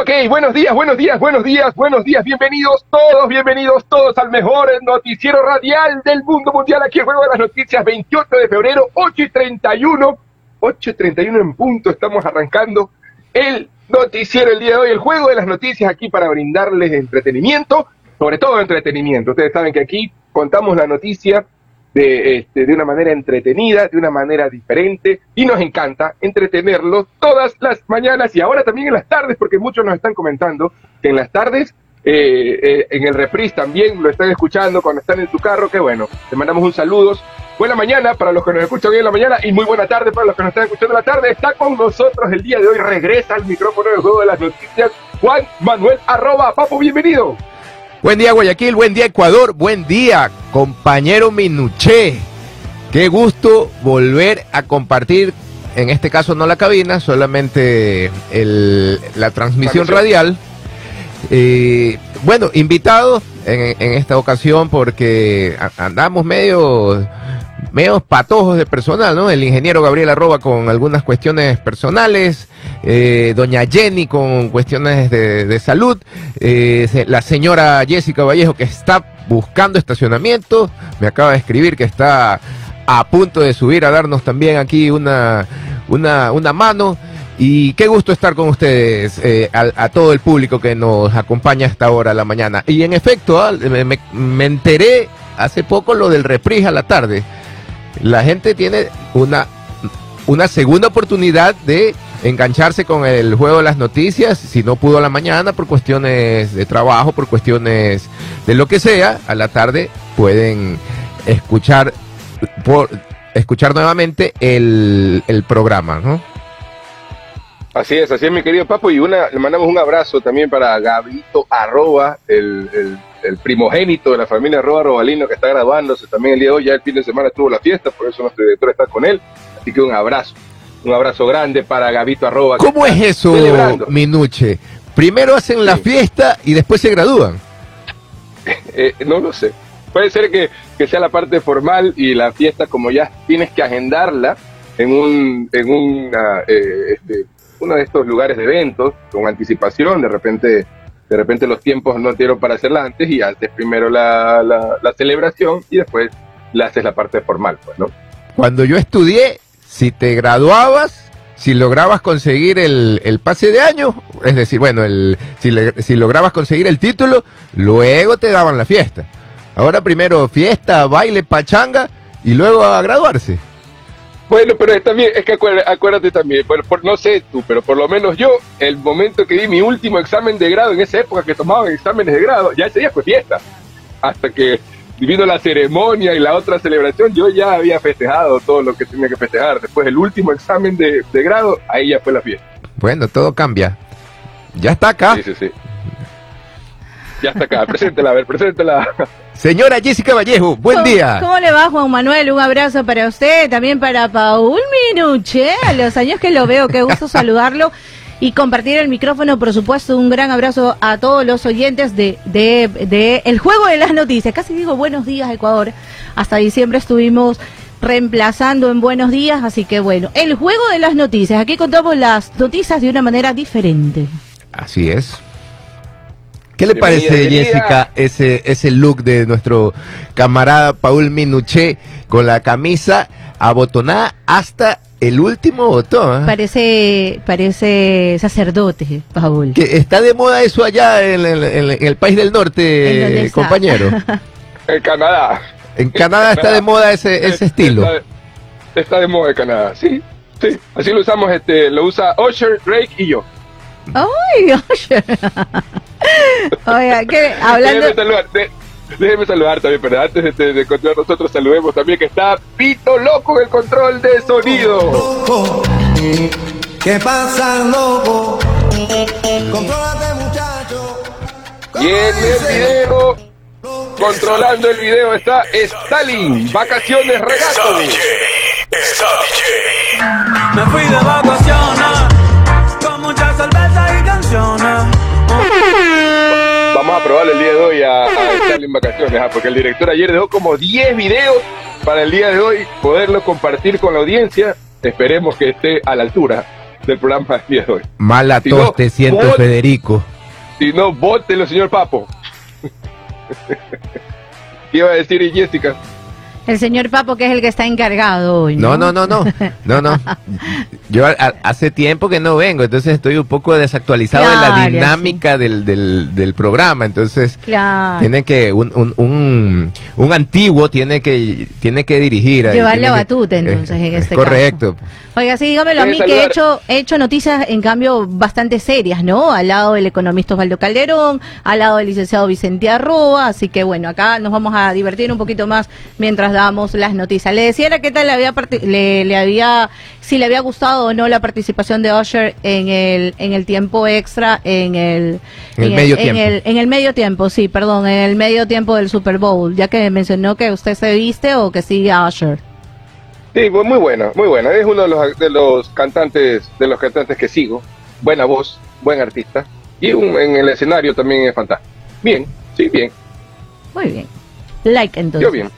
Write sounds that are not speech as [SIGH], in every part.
Ok, buenos días, buenos días, buenos días, buenos días. Bienvenidos todos, bienvenidos todos al mejor noticiero radial del mundo mundial. Aquí el Juego de las Noticias, 28 de febrero, 8 y 31. 8 y 31 en punto, estamos arrancando el noticiero el día de hoy, el Juego de las Noticias aquí para brindarles entretenimiento, sobre todo entretenimiento. Ustedes saben que aquí contamos la noticia de, este, de una manera entretenida, de una manera diferente, y nos encanta entretenerlos todas las mañanas y ahora también en las tardes, porque muchos nos están comentando que en las tardes, eh, eh, en el reprise también lo están escuchando cuando están en su carro, que bueno, te mandamos un saludo. Buena mañana para los que nos escuchan hoy en la mañana y muy buena tarde para los que nos están escuchando en la tarde. Está con nosotros el día de hoy, regresa al micrófono del juego de las noticias, Juan Manuel arroba. Papo, bienvenido. Buen día Guayaquil, buen día Ecuador, buen día compañero Minuché. Qué gusto volver a compartir, en este caso no la cabina, solamente la transmisión radial. Eh, bueno, invitado en, en, esta ocasión porque andamos medio medio patojos de personal, ¿no? El ingeniero Gabriel Arroba con algunas cuestiones personales, eh, doña Jenny con cuestiones de, salud, eh, la señora Jessica Vallejo que está buscando estacionamiento, me acaba de escribir que está a punto de subir a darnos también aquí una, una, una mano. Y qué gusto estar con ustedes, eh, a, todo el público que nos acompaña hasta ahora la mañana. Y en efecto, ah, me, me, enteré hace poco lo del reprise a la tarde la gente tiene una, una segunda oportunidad de engancharse con el juego de las noticias, si no pudo a la mañana por cuestiones de trabajo, por cuestiones de lo que sea, a la tarde pueden escuchar por escuchar nuevamente el, el programa, ¿no? Así es, así es, mi querido Papo. Y una, le mandamos un abrazo también para Gabrito Arroba, el, el, primogénito de la familia Arroba Robalino que está graduándose también el día de hoy. Ya el fin de semana estuvo la fiesta, por eso nuestro director está con él. Así que un abrazo, un abrazo grande para Gabito Arroba. ¿Cómo es eso, Minuche? Primero hacen la fiesta y después se gradúan. [LAUGHS] Eh, no lo sé. Puede ser que, que, sea la parte formal y la fiesta, como ya tienes que agendarla en un, en una, eh, este, uno de estos lugares de eventos con anticipación, de repente, de repente los tiempos no dieron para hacerla antes y haces primero la, la, celebración y después le haces la parte formal, pues, ¿no? Cuando yo estudié, si te graduabas, si lograbas conseguir el, el pase de año, es decir, bueno, el, si, si lograbas conseguir el título, luego te daban la fiesta. Ahora primero fiesta, baile, pachanga y luego a graduarse. Bueno, pero también, es que acuérdate, también, por, no sé tú, pero por lo menos yo, el momento que di mi último examen de grado, en esa época que tomaban exámenes de grado, ya ese día fue fiesta. Hasta que vino la ceremonia y la otra celebración, yo ya había festejado todo lo que tenía que festejar. Después del último examen de, de grado, ahí ya fue la fiesta. Bueno, todo cambia. Ya está acá. Sí, sí, sí. Ya está acá, preséntela, a ver, preséntela. Señora Jessica Vallejo, buen día. ¿Cómo le va, Juan Manuel? Un abrazo para usted, también para Paul Minuche. A los años que lo veo, qué gusto [LAUGHS] saludarlo y compartir el micrófono, por supuesto, un gran abrazo a todos los oyentes de, de, de El Juego de las Noticias. Casi digo buenos días, Ecuador. Hasta diciembre estuvimos reemplazando en buenos días, así que bueno, El Juego de las Noticias. Aquí contamos las noticias de una manera diferente. Así es. ¿Qué le parece, Jessica, ese, ese look de nuestro camarada Paul Minuché con la camisa abotonada hasta el último botón? ¿eh? Parece, parece sacerdote, Paul. Que está de moda eso allá en, el país del norte, compañero. [LAUGHS] en Canadá. En Canadá está de moda ese, ese estilo. Está de, moda en Canadá, sí. Sí, así lo usamos, este, lo usa Usher, Drake y yo. ¡Ay, Usher! Oiga, que hablando... Déjeme saludar, también, pero antes de, de, continuar nosotros saludemos también que está Pito Loco en el control de sonido. ¿Qué pasa, loco? Controlate, muchacho. Y en el video, controlando el video, está Stalin, vacaciones regato. Me fui de vacaciones Vamos a probar el día de hoy a, a en vacaciones, porque el director ayer dejó como 10 videos para el día de hoy poderlo compartir con la audiencia. Esperemos que esté a la altura del programa del día de hoy. Mala Si no, tos te siento, Federico. Si no, vótelo, señor Papo. [LAUGHS] ¿Qué iba a decir Jessica? El señor Papo, que es el que está encargado hoy. No, no, no, no, no, no. [LAUGHS] Yo a- hace tiempo que no vengo, entonces estoy un poco desactualizado de la dinámica del, del, del programa, entonces Claro. tiene que un, un, un, un antiguo tiene que tiene que dirigir. Llevar la batuta, entonces, en es este Correcto. Oiga, sí, dígamelo a mí que he hecho, he hecho noticias, en cambio, bastante serias, ¿no? Al lado del economista Osvaldo Calderón, al lado del licenciado Vicente Arroba, así que bueno, acá nos vamos a divertir un poquito más mientras damos las noticias. Le decía era qué tal le había, le, le había, si le había gustado o no la participación de Usher en el, en el tiempo extra, en el, En el medio tiempo. el- en el medio tiempo, sí, perdón, en el medio tiempo del Super Bowl, ya que mencionó que usted se viste o que sigue a Usher. Sí, muy buena, muy buena. Es uno de los, de los cantantes, de los cantantes que sigo. Buena voz, buen artista. Y un- en el escenario también es fantástico. Bien, sí, bien. Muy bien. Like entonces. Yo bien.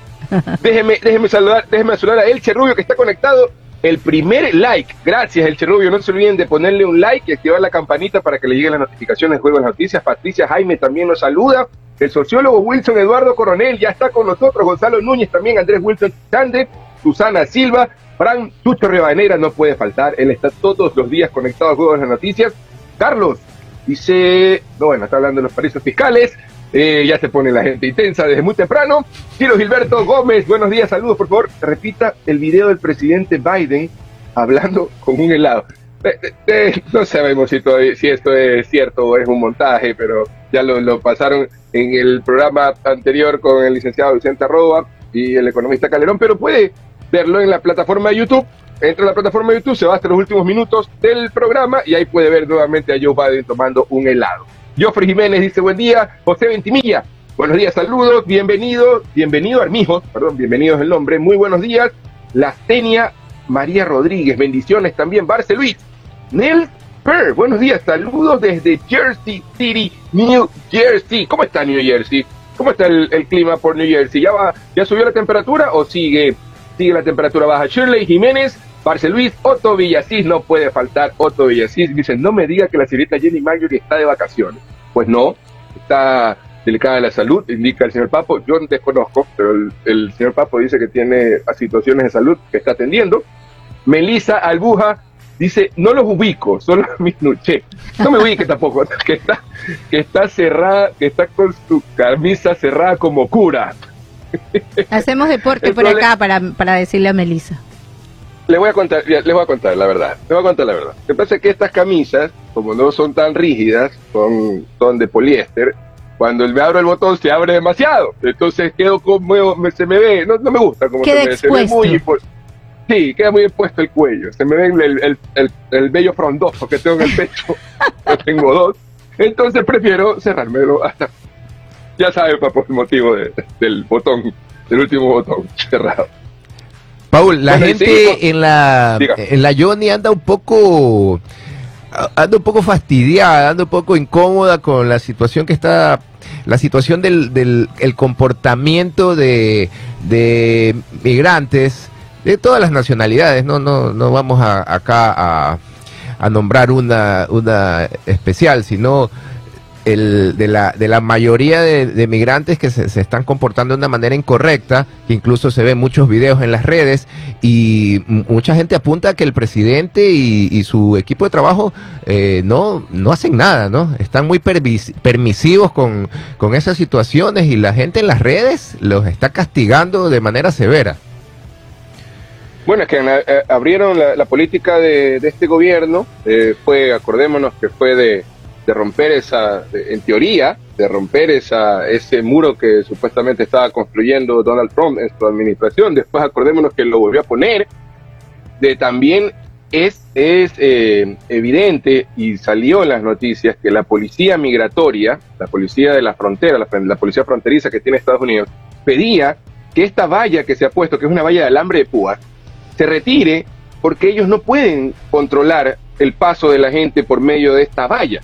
Déjeme, déjeme saludar, déjeme saludar a Elche Rubio que está conectado. El primer like. Gracias, Elche Rubio. No se olviden de ponerle un like y activar la campanita para que le lleguen las notificaciones de Juego de Noticias. Patricia Jaime también nos saluda. El sociólogo Wilson Eduardo Coronel ya está con nosotros. Gonzalo Núñez también. Andrés Wilson Chande. Susana Silva. Fran Chucho Rebanera no puede faltar. Él está todos los días conectado a Juego de Noticias. Carlos dice, no, bueno, está hablando de los paraísos fiscales. Eh, ya se pone la gente intensa desde muy temprano. Ciro Gilberto Gómez, buenos días, saludos, por favor. Repita el video del presidente Biden hablando con un helado. Eh, eh, no sabemos si, todavía- si esto es cierto o es un montaje, pero ya lo, lo pasaron en el programa anterior con el licenciado Vicente Arroba y el economista Calderón, pero puede verlo en la plataforma de YouTube. Entra a la plataforma de YouTube, se va hasta los últimos minutos del programa y ahí puede ver nuevamente a Joe Biden tomando un helado. Joffrey Jiménez dice buen día, José Ventimilla, buenos días, saludos, bienvenido, bienvenido Armijo, perdón, bienvdo es el nombre, muy buenos días, Lastenia María Rodríguez, bendiciones también, Barce Luis, Nel Per, buenos días, saludos desde Jersey City, New Jersey, ¿cómo está New Jersey? ¿Cómo está el, el clima por New Jersey? ¿Ya va, ya subió la temperatura o sigue, sigue la temperatura baja? Shirley Jiménez, Parce Luis, Otto Villasís, no puede faltar Otto Villasís. Dicen, no me diga que la señorita Jenny Marjorie está de vacaciones. Pues no, está delicada de la salud, indica el señor Papo. Yo desconozco, pero el, el señor Papo dice que tiene situaciones de salud que está atendiendo. Melissa Albuja dice, no los ubico, solo [LAUGHS] minuché. No me ubique tampoco, [LAUGHS] que está, que está cerrada, que está con su camisa cerrada como cura. Hacemos deporte El por acá para, para decirle a Melissa. Les voy a contar, les voy a contar la verdad. Les voy a contar la verdad. Lo que pasa es que estas camisas, como no son tan rígidas, son, son de poliéster, cuando me abro el botón se abre demasiado. Entonces quedo como, me- se me ve, no, no me gusta como Queda se me, se ve muy Sí, queda muy expuesto el cuello. Se me ve el, el, el, el vello frondoso que tengo en el pecho. [LAUGHS] Tengo dos. Entonces prefiero cerrármelo hasta. Ya saben, por el motivo de- del botón, del último botón cerrado. Paul, la gente en la Diga. en la Johnny anda un poco anda un poco fastidiada, anda un poco incómoda con la situación que está la situación del, del el comportamiento de, de migrantes de todas las nacionalidades, no no no vamos a, acá a, a nombrar una una especial, sino el, de, la, de la mayoría de, de migrantes que se, están comportando de una manera incorrecta, que incluso se ven muchos videos en las redes y mucha gente apunta que el presidente y, su equipo de trabajo eh, no, no hacen nada, ¿no? Están muy permis- permisivos con, con esas situaciones y la gente en las redes los está castigando de manera severa. Bueno, es que eh, abrieron la, la política de, de este gobierno, eh, fue, acordémonos que fue de, de romper esa, en teoría, de romper esa, ese muro que supuestamente estaba construyendo Donald Trump en su administración. Después acordémonos que lo volvió a poner. De también es, es eh, evidente y salió en las noticias que la policía migratoria, la policía de la frontera, la, la policía fronteriza que tiene Estados Unidos, pedía que esta valla que se ha puesto, que es una valla de alambre de púas, se retire porque ellos no pueden controlar el paso de la gente por medio de esta valla.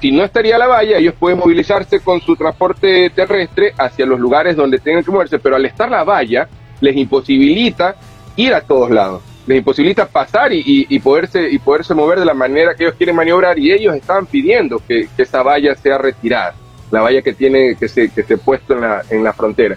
Si no estaría la valla, ellos pueden movilizarse con su transporte terrestre hacia los lugares donde tengan que moverse, pero al estar la valla, les imposibilita ir a todos lados. les imposibilita pasar y, y- y poderse y poderse mover de la manera que ellos quieren maniobrar y ellos estaban pidiendo que, esa valla sea retirada, la valla que tiene que se que se puesto en la en la frontera.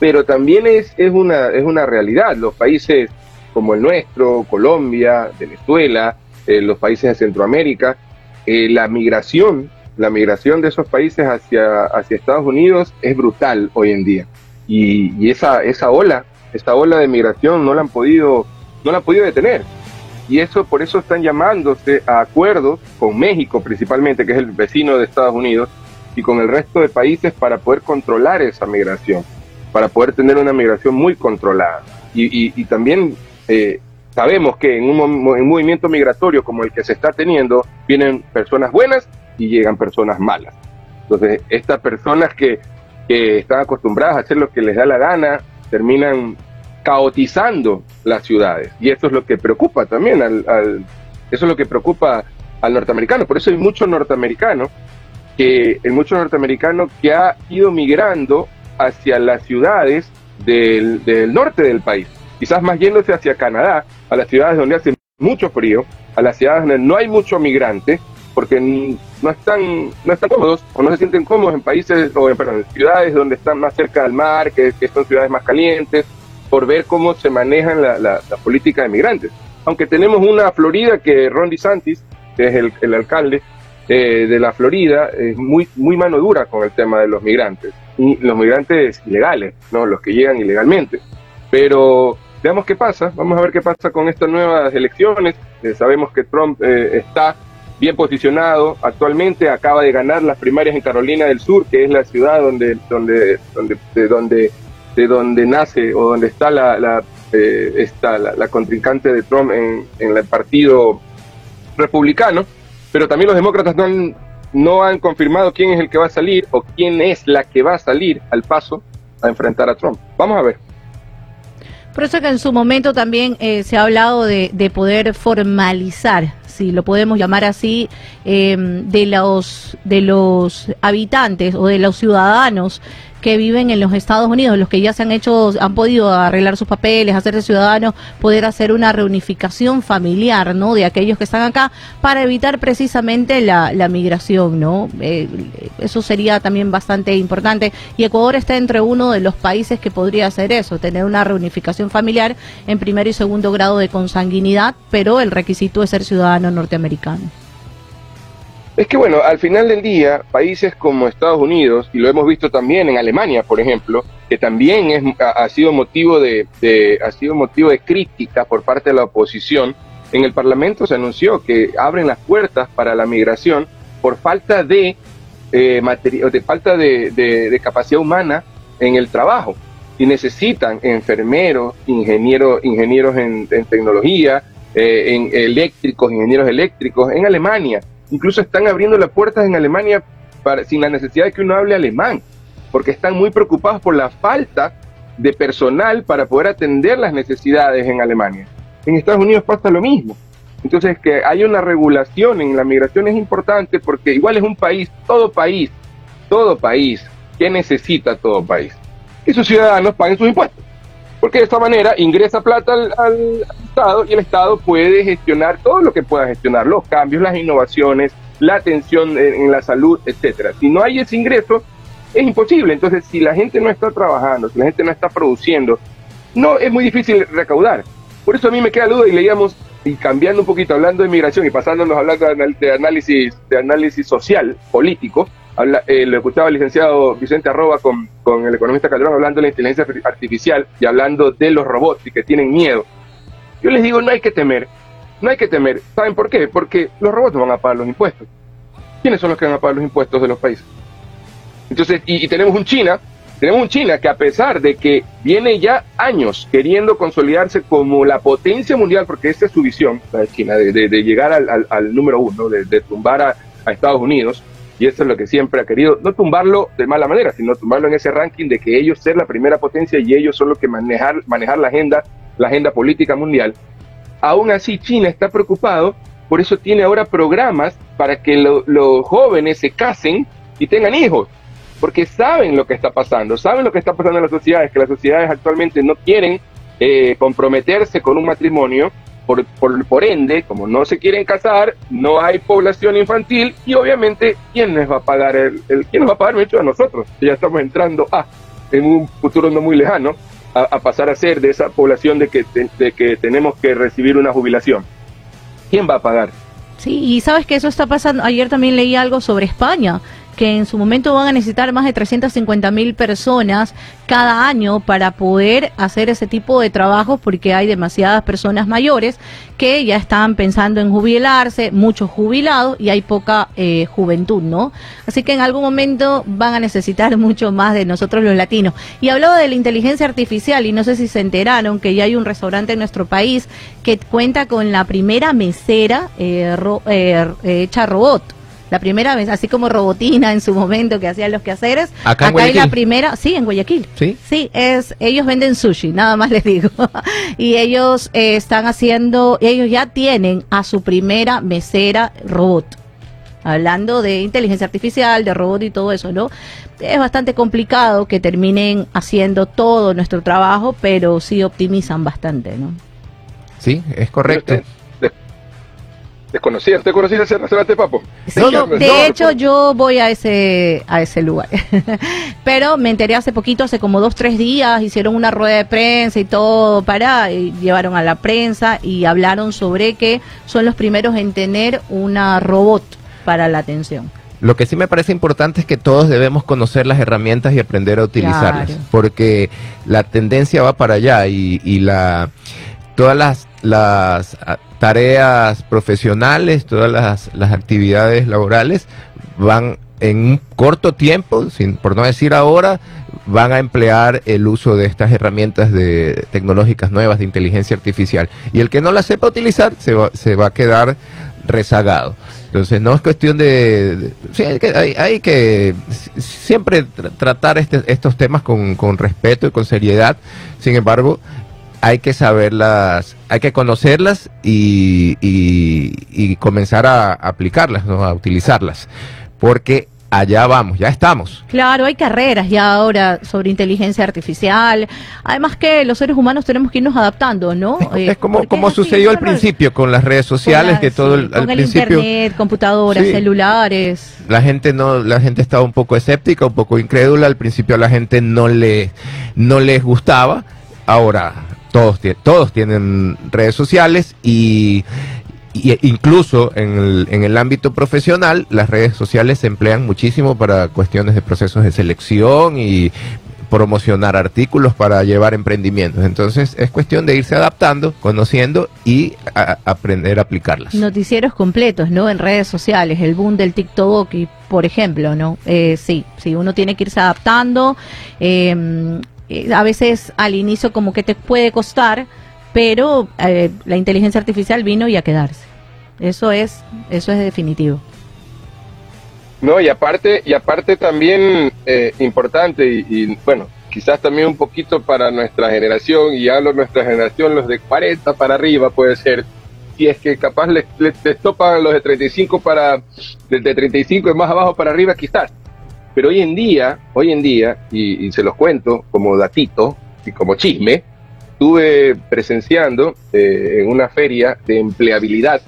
Pero también es es una es una realidad, los países como el nuestro, Colombia, Venezuela, eh, los países de Centroamérica, eh, la migración, la migración de esos países hacia hacia Estados Unidos es brutal hoy en día. Y, y esa esa ola, esa ola de migración no la han podido no la han podido detener. Y eso por eso están llamándose a acuerdos con México principalmente, que es el vecino de Estados Unidos, y con el resto de países para poder controlar esa migración, para poder tener una migración muy controlada. Y, y- y también eh, sabemos que en un, en un movimiento migratorio como el que se está teniendo, vienen personas buenas y llegan personas malas. Entonces, estas personas que, están acostumbradas a hacer lo que les da la gana, terminan caotizando las ciudades. Y eso es lo que preocupa también al, al- eso es lo que preocupa al norteamericano. Por eso hay muchos norteamericanos que, hay mucho norteamericano que ha ido migrando hacia las ciudades del, del norte del país. Quizás más yéndose hacia Canadá, a las ciudades donde hace mucho frío, a las ciudades donde no hay mucho migrante, porque no están, no están cómodos o no se sienten cómodos en países o en, perdón, ciudades donde están más cerca del mar, que, son ciudades más calientes, por ver cómo se manejan la, política de migrantes. Aunque tenemos una Florida que Ron DeSantis, que es el, el alcalde eh, de la Florida, es muy, muy mano dura con el tema de los migrantes. Y los migrantes ilegales, ¿no? los que llegan ilegalmente. Pero veamos qué pasa, vamos a ver qué pasa con estas nuevas elecciones. Eh, sabemos que Trump eh, está bien posicionado actualmente, acaba de ganar las primarias en Carolina del Sur, que es la ciudad donde, donde, donde, de donde, de donde nace o donde está la, eh, está la, la contrincante de Trump en, en el partido republicano, pero también los demócratas no han, no han confirmado quién es el que va a salir o quién es la que va a salir al paso a enfrentar a Trump. Vamos a ver. Por eso que en su momento también eh, se ha hablado de, de poder formalizar, si lo podemos llamar así, eh, de los de los habitantes o de los ciudadanos que viven en los Estados Unidos, los que ya se han hecho, han podido arreglar sus papeles, hacerse ciudadanos, poder hacer una reunificación familiar, ¿no? De aquellos que están acá para evitar precisamente la, migración, ¿no? Eh, eso sería también bastante importante. Y Ecuador está entre uno de los países que podría hacer eso, tener una reunificación familiar en primer y segundo grado de consanguinidad, pero el requisito es ser ciudadano norteamericano. Es que bueno, al final del día, países como Estados Unidos, y lo hemos visto también en Alemania, por ejemplo, que también es, ha, sido motivo de, ha sido motivo de crítica por parte de la oposición, en el Parlamento se anunció que abren las puertas para la migración por falta de, eh, de falta de, capacidad humana en el trabajo. Y necesitan enfermeros, ingenieros, ingenieros en, en tecnología, eh, en eléctricos, ingenieros eléctricos, en Alemania. Incluso están abriendo las puertas en Alemania sin la necesidad de que uno hable alemán, porque están muy preocupados por la falta de personal para poder atender las necesidades en Alemania. En Estados Unidos pasa lo mismo. Entonces, que haya una regulación en la migración es importante porque igual es un país, todo país, todo país, que necesita todo país? Que sus ciudadanos paguen sus impuestos. Porque de esta manera ingresa plata al, al Estado y el Estado puede gestionar todo lo que pueda gestionar, los cambios, las innovaciones, la atención en, la salud, etcétera. Si no hay ese ingreso, es imposible. Entonces, si la gente no está trabajando, si la gente no está produciendo, no es muy difícil recaudar. Por eso a mí me queda duda y leíamos, y cambiando un poquito, hablando de migración y pasándonos de, anal- de análisis, de análisis social, político, habla, eh, lo escuchaba el licenciado Vicente Arroba con, el economista Calderón hablando de la inteligencia artificial y hablando de los robots y que tienen miedo. Yo les digo, no hay que temer, no hay que temer. ¿Saben por qué? Porque los robots van a pagar los impuestos. ¿Quiénes son los que van a pagar los impuestos de los países? Entonces, y, tenemos un China, tenemos un China que a pesar de que viene ya años queriendo consolidarse como la potencia mundial, porque esa es su visión, la de China, de, de- llegar al, al- al número uno, de, tumbar a Estados Unidos, y eso es lo que siempre ha querido, no tumbarlo de mala manera, sino tumbarlo en ese ranking de que ellos ser la primera potencia y ellos son los que manejar, manejar la agenda, la agenda política mundial. Aún así, China está preocupado, por eso tiene ahora programas para que lo- los jóvenes se casen y tengan hijos, porque saben lo que está pasando, saben lo que está pasando en las sociedades, que las sociedades actualmente no quieren eh, comprometerse con un matrimonio por, por, por ende, como no se quieren casar, no hay población infantil y obviamente, ¿quién les va a pagar el, el quién nos va a pagar mucho a nosotros? Ya estamos entrando a, en un futuro no muy lejano, a, a pasar a ser de esa población de que, de, de que tenemos que recibir una jubilación. ¿Quién va a pagar? Sí, y sabes que eso está pasando. Ayer también leí algo sobre España, que en su momento van a necesitar más de 350 mil personas cada año para poder hacer ese tipo de trabajos porque hay demasiadas personas mayores que ya están pensando en jubilarse, muchos jubilados y hay poca eh, juventud, ¿no? Así que en algún momento van a necesitar [LAUGHS] mucho más de nosotros los latinos. Y hablaba de la inteligencia artificial y no sé si se enteraron que ya hay un restaurante en nuestro país que cuenta con la primera mesera eh, ro- eh, hecha robot. La primera vez, así como Robotina en su momento que hacía los quehaceres. Acá en hay la primera, sí, en Guayaquil. ¿Sí? Sí, es, ellos venden sushi, nada más [LAUGHS] les digo. y ellos eh, están haciendo, ellos ya tienen a su primera mesera robot. Hablando de inteligencia artificial, de robot y todo eso, ¿no? Es bastante complicado que terminen haciendo todo nuestro trabajo, pero sí optimizan bastante, ¿no? Sí, es correcto. Des- Desconocía, ¿usted conocía ese restaurante, Papo? De hecho, yo voy a ese, a ese lugar. [LAUGHS] Pero me enteré hace poquito, hace como dos, tres días, hicieron una rueda de prensa y todo para, y llevaron a la prensa y hablaron sobre que son los primeros en tener una robot para la atención. Lo que sí me parece importante es que todos debemos conocer las herramientas y aprender a utilizarlas, Claro. porque la tendencia va para allá y, y la todas las, las ah, tareas profesionales, todas las, las actividades laborales van en un corto tiempo, sin, por no decir ahora, van a emplear el uso de estas herramientas de tecnológicas nuevas de inteligencia artificial. Y el que no las sepa utilizar se va, se va a quedar rezagado. Entonces no es cuestión de... sí, hay, que, hay, que si- siempre tra- tratar este- estos temas con, con respeto y con seriedad. Sin embargo, hay que saberlas, hay que conocerlas y, y- y comenzar a aplicarlas, ¿no? a utilizarlas. Porque allá vamos, ya estamos. Claro, hay carreras ya ahora sobre inteligencia artificial. Además que los seres humanos tenemos que irnos adaptando, ¿no? Eh, es como, porque como es así, sucedió al principio con las redes sociales, la- que todo sí, el- al con el principio... internet, computadoras, Sí. celulares. la gente no la gente estaba un poco escéptica un poco incrédula al principio a la gente no le no les gustaba ahora todos todos tienen redes sociales y, y incluso en el, en el ámbito profesional las redes sociales se emplean muchísimo para cuestiones de procesos de selección y promocionar artículos para llevar emprendimientos entonces es cuestión de irse adaptando conociendo y a- aprender a aplicarlas Noticieros completos, ¿no? En redes sociales, el boom del TikTok, y, por ejemplo, ¿no? Eh, sí, sí, uno tiene que irse adaptando. eh, a veces al inicio como que te puede costar, pero eh, la inteligencia artificial vino y a quedarse. Eso es, eso es definitivo. No, y aparte, y aparte también eh, importante, y, y, bueno, quizás también un poquito para nuestra generación, y hablo de nuestra generación, los de 40 para arriba puede ser, si es que capaz les, les, les topan los de 35 para, desde 35 y más abajo para arriba quizás. Pero hoy en día, hoy en día, y, se los cuento como datito y como chisme, estuve presenciando eh, en una feria de empleabilidad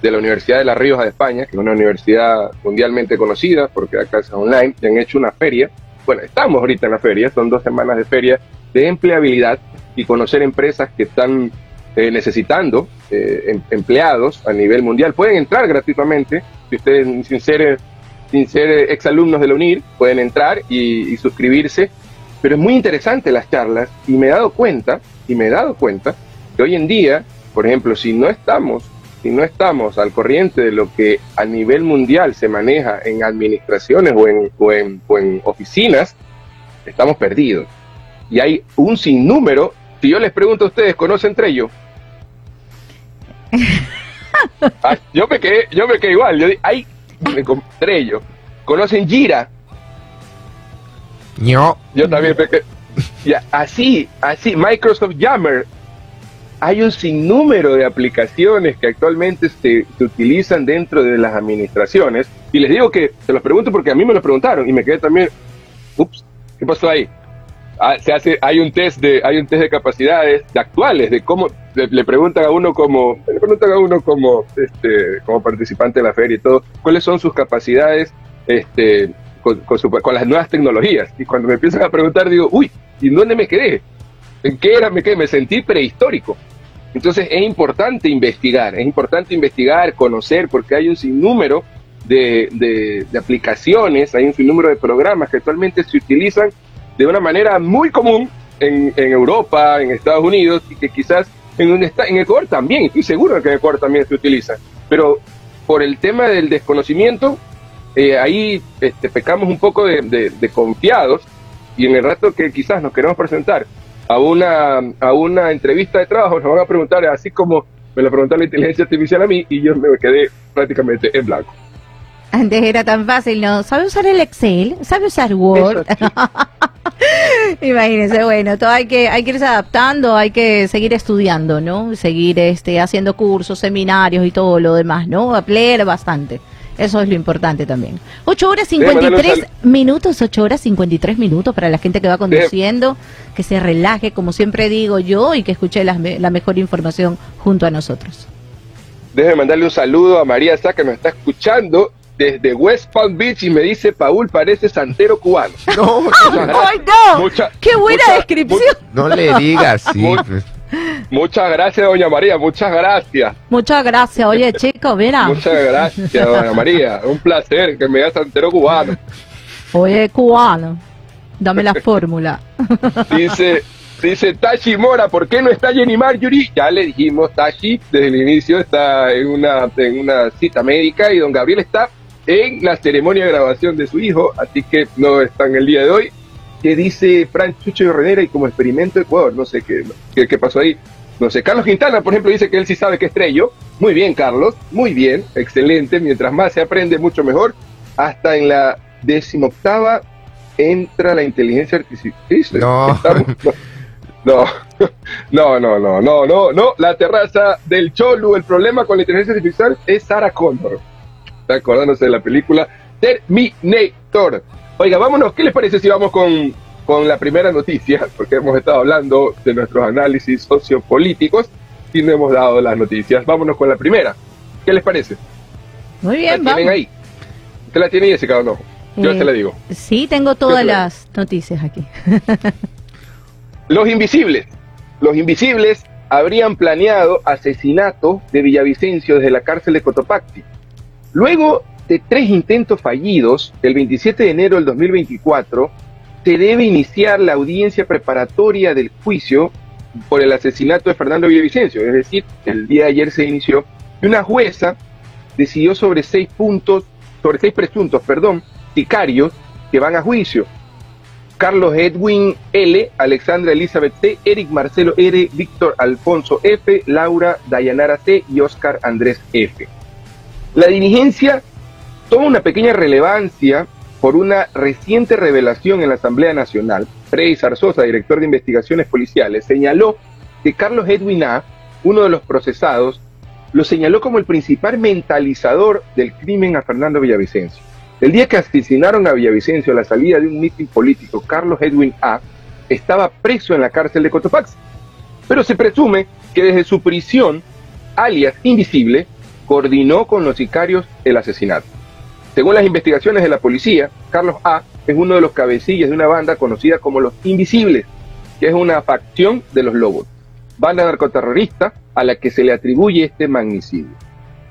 de la Universidad de La Rioja de España, que es una universidad mundialmente conocida, porque acá es online, y han hecho una feria, bueno, estamos ahorita en la feria, son dos semanas de feria de empleabilidad y conocer empresas que están eh, necesitando eh, em- empleados a nivel mundial. Pueden entrar gratuitamente, si ustedes sin ser, sin ser eh, exalumnos de la UNIR, pueden entrar y, y suscribirse, pero es muy interesante las charlas y me he dado cuenta, y me he dado cuenta que hoy en día, por ejemplo, si no estamos si no estamos al corriente de lo que a nivel mundial se maneja en administraciones o en, o en, o en oficinas, estamos perdidos. Y hay un sinnúmero, si yo les pregunto a ustedes, ¿conocen Trello? [LAUGHS] Ah, yo me quedé, yo me quedé igual, yo hay me com- Trello, ¿conocen Gira? No. Yo también ya, así, así, Microsoft Yammer. Hay un sinnúmero de aplicaciones que actualmente se, se utilizan dentro de las administraciones. Y les digo que se los pregunto porque a mí me lo preguntaron y me quedé también, ups, ¿qué pasó ahí? Ah, se hace, hay un test de, hay un test de capacidades de actuales, de cómo le, preguntan a uno como, le preguntan a uno como, este, como participante de la feria y todo, cuáles son sus capacidades, este, con, su- las nuevas tecnologías. Y cuando me empiezan a preguntar, digo, uy, ¿y dónde me quedé? ¿En qué era? Me quedé, me sentí prehistórico. Entonces es importante investigar, es importante investigar, conocer, porque hay un sinnúmero de, de- de aplicaciones, hay un sinnúmero de programas que actualmente se utilizan de una manera muy común en, en Europa, en Estados Unidos, y que quizás en, un en Ecuador también, estoy seguro de que en Ecuador también se utiliza, pero por el tema del desconocimiento, eh, ahí este, pecamos un poco de, de- de confiados y en el rato que quizás nos queremos presentar a una, a una entrevista de trabajo, nos van a preguntar, así como me lo preguntó la inteligencia artificial a mí, y yo me quedé prácticamente en blanco. Antes era tan fácil, ¿no? ¿Sabe usar el Excel? ¿Sabe usar Word? Eso, [LAUGHS] [LAUGHS] Imagínense, bueno, todo hay que, hay que irse adaptando, hay que seguir estudiando, ¿no? Seguir este, haciendo cursos, seminarios y todo lo demás, ¿no? A leer bastante. Eso es lo importante también. 8 horas Déjame darle un 53 minutos, 8 horas 53 minutos para la gente que va conduciendo, que se relaje, como siempre digo yo, y que escuche la mejor información junto a nosotros. Déjeme mandarle un saludo a María Sá, que nos está escuchando desde West Palm Beach y me dice, Paul parece santero cubano. [LAUGHS] No, no, ¡Ay, no! Mucha- ¡Qué buena mucha- descripción! no le digas así. Muy- pues. Muchas gracias, doña María, muchas gracias. Muchas gracias. Oye, [LAUGHS] chico, mira. Muchas gracias, doña María. Un placer que me diga santero cubano. Oye, cubano. Dame la fórmula. [LAUGHS] Dice, dice Tashi Mora, ¿por qué no está Jenny Marjorie? Ya le dijimos, Tashi, desde el inicio está en una, en una cita médica y don Gabriel está en la ceremonia de grabación de su hijo, así que no está en el día de hoy. ¿Qué dice Fran Chucho de Renera y como experimento Ecuador? No sé qué, qué, qué pasó ahí. No sé, Carlos Quintana, por ejemplo, dice que él sí sabe que es Trello. Muy bien, Carlos, muy bien, excelente. Mientras más se aprende, mucho mejor. Hasta en la decimoctava entra la inteligencia artificial. No. Estamos- no, [LAUGHS] no, no, no, no, no, no. La terraza del Cholu, el problema con la inteligencia artificial es Sarah Connor. Está acordándose de la película Terminator. Oiga, vámonos, ¿qué les parece si vamos con, con la primera noticia? [LAUGHS] Porque hemos estado hablando de nuestros análisis sociopolíticos y no hemos dado las noticias. Vámonos con la primera. ¿Qué les parece? Muy ¿La bien, tienen vamos. ahí? ¿Usted la tiene, Jessica, o no? Yo Eh, se la digo. Sí, tengo todas te la- las noticias aquí. [LAUGHS] Los invisibles. Los invisibles habrían planeado asesinato de Villavicencio desde la cárcel de Cotopaxi. Luego de tres intentos fallidos, el 27 de enero del 2024, se debe iniciar la audiencia preparatoria del juicio por el asesinato de Fernando Villavicencio. Es decir, el día de ayer se inició y una jueza decidió sobre seis puntos, sobre seis presuntos, perdón, sicarios que van a juicio. Carlos Edwin L, Alexandra Elizabeth C, Eric Marcelo R, Víctor Alfonso F, Laura Dayanara C y Oscar Andrés F. La diligencia toma una pequeña relevancia por una reciente revelación en la Asamblea Nacional. Freddy Zarzosa, director de investigaciones policiales, señaló que Carlos Edwin A, uno de los procesados, lo señaló como el principal mentalizador del crimen a Fernando Villavicencio. El día que asesinaron a Villavicencio a la salida de un mitin político, Carlos Edwin A. estaba preso en la cárcel de Cotopaxi. Pero se presume que desde su prisión, alias Invisible, coordinó con los sicarios el asesinato. Según las investigaciones de la policía, Carlos A. es uno de los cabecillas de una banda conocida como los Invisibles, que es una facción de los Lobos, banda narcoterrorista a la que se le atribuye este magnicidio.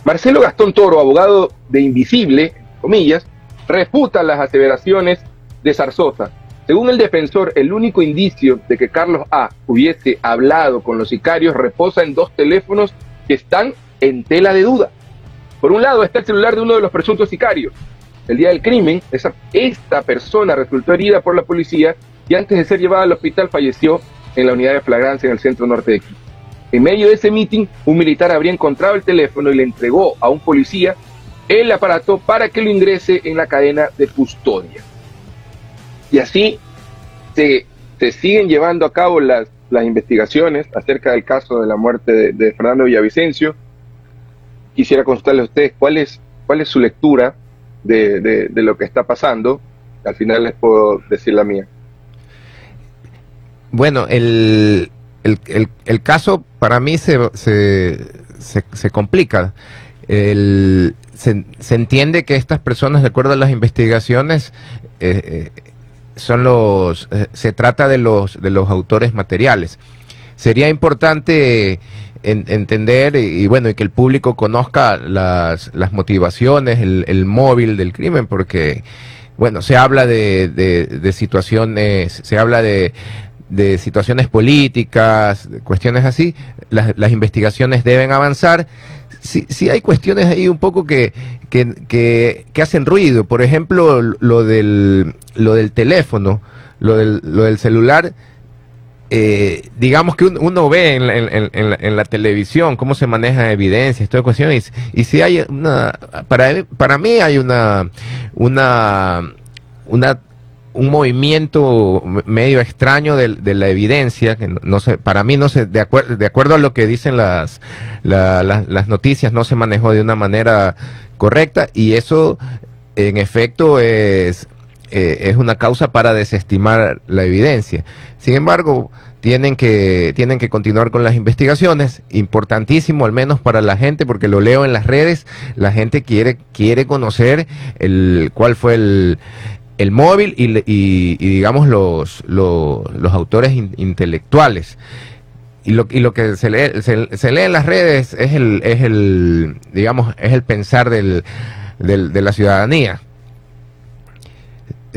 Marcelo Gastón Toro, abogado de Invisible, comillas, refuta las aseveraciones de Zarzosa. Según el defensor, el único indicio de que Carlos A. hubiese hablado con los sicarios reposa en dos teléfonos que están en tela de duda. Por un lado está el celular de uno de los presuntos sicarios. El día del crimen, esa- esta persona resultó herida por la policía y antes de ser llevada al hospital falleció en la unidad de flagrancia en el centro norte de Quito. En medio de ese meeting, un militar habría encontrado el teléfono y le entregó a un policía el aparato para que lo ingrese en la cadena de custodia. Y así se, se siguen llevando a cabo las, las investigaciones acerca del caso de la muerte de, de Fernando Villavicencio. Quisiera consultarle a ustedes cuál es, cuál es su lectura de, de- lo que está pasando. Al final les puedo decir la mía. Bueno, el, el, el, caso para mí se, se, se, se complica. El, se, se entiende que estas personas, de acuerdo a las investigaciones, eh, eh, son los, eh, se trata de los, de los autores materiales. Sería importante en- entender y, bueno y que el público conozca las, las motivaciones, el, el móvil del crimen, porque bueno se habla de, de- situaciones, se habla de, de situaciones políticas, cuestiones así. Las, las investigaciones deben avanzar. Sí, sí hay cuestiones ahí un poco que, que, que, que hacen ruido. Por ejemplo, lo del, lo del teléfono, lo del, lo del celular. Eh, digamos que un- uno ve en la, en, la, en la televisión cómo se maneja evidencias, todas cuestiones, y si hay una, para, para mí hay una, una, una, un movimiento medio extraño de, la evidencia, que no, sé, para mí no sé, de, acuer- de acuerdo a lo que dicen las, la- la- las noticias, no se manejó de una manera correcta, y eso en efecto es, eh, es una causa para desestimar la evidencia. Sin embargo, tienen que, tienen que continuar con las investigaciones, importantísimo al menos para la gente, porque lo leo en las redes, la gente quiere, quiere conocer el, cuál fue el, el móvil y, y- y, digamos los, los, los autores in- intelectuales. Y lo, y lo que se lee, se, se lee en las redes es el, es el, digamos, es el pensar del, del- de la ciudadanía.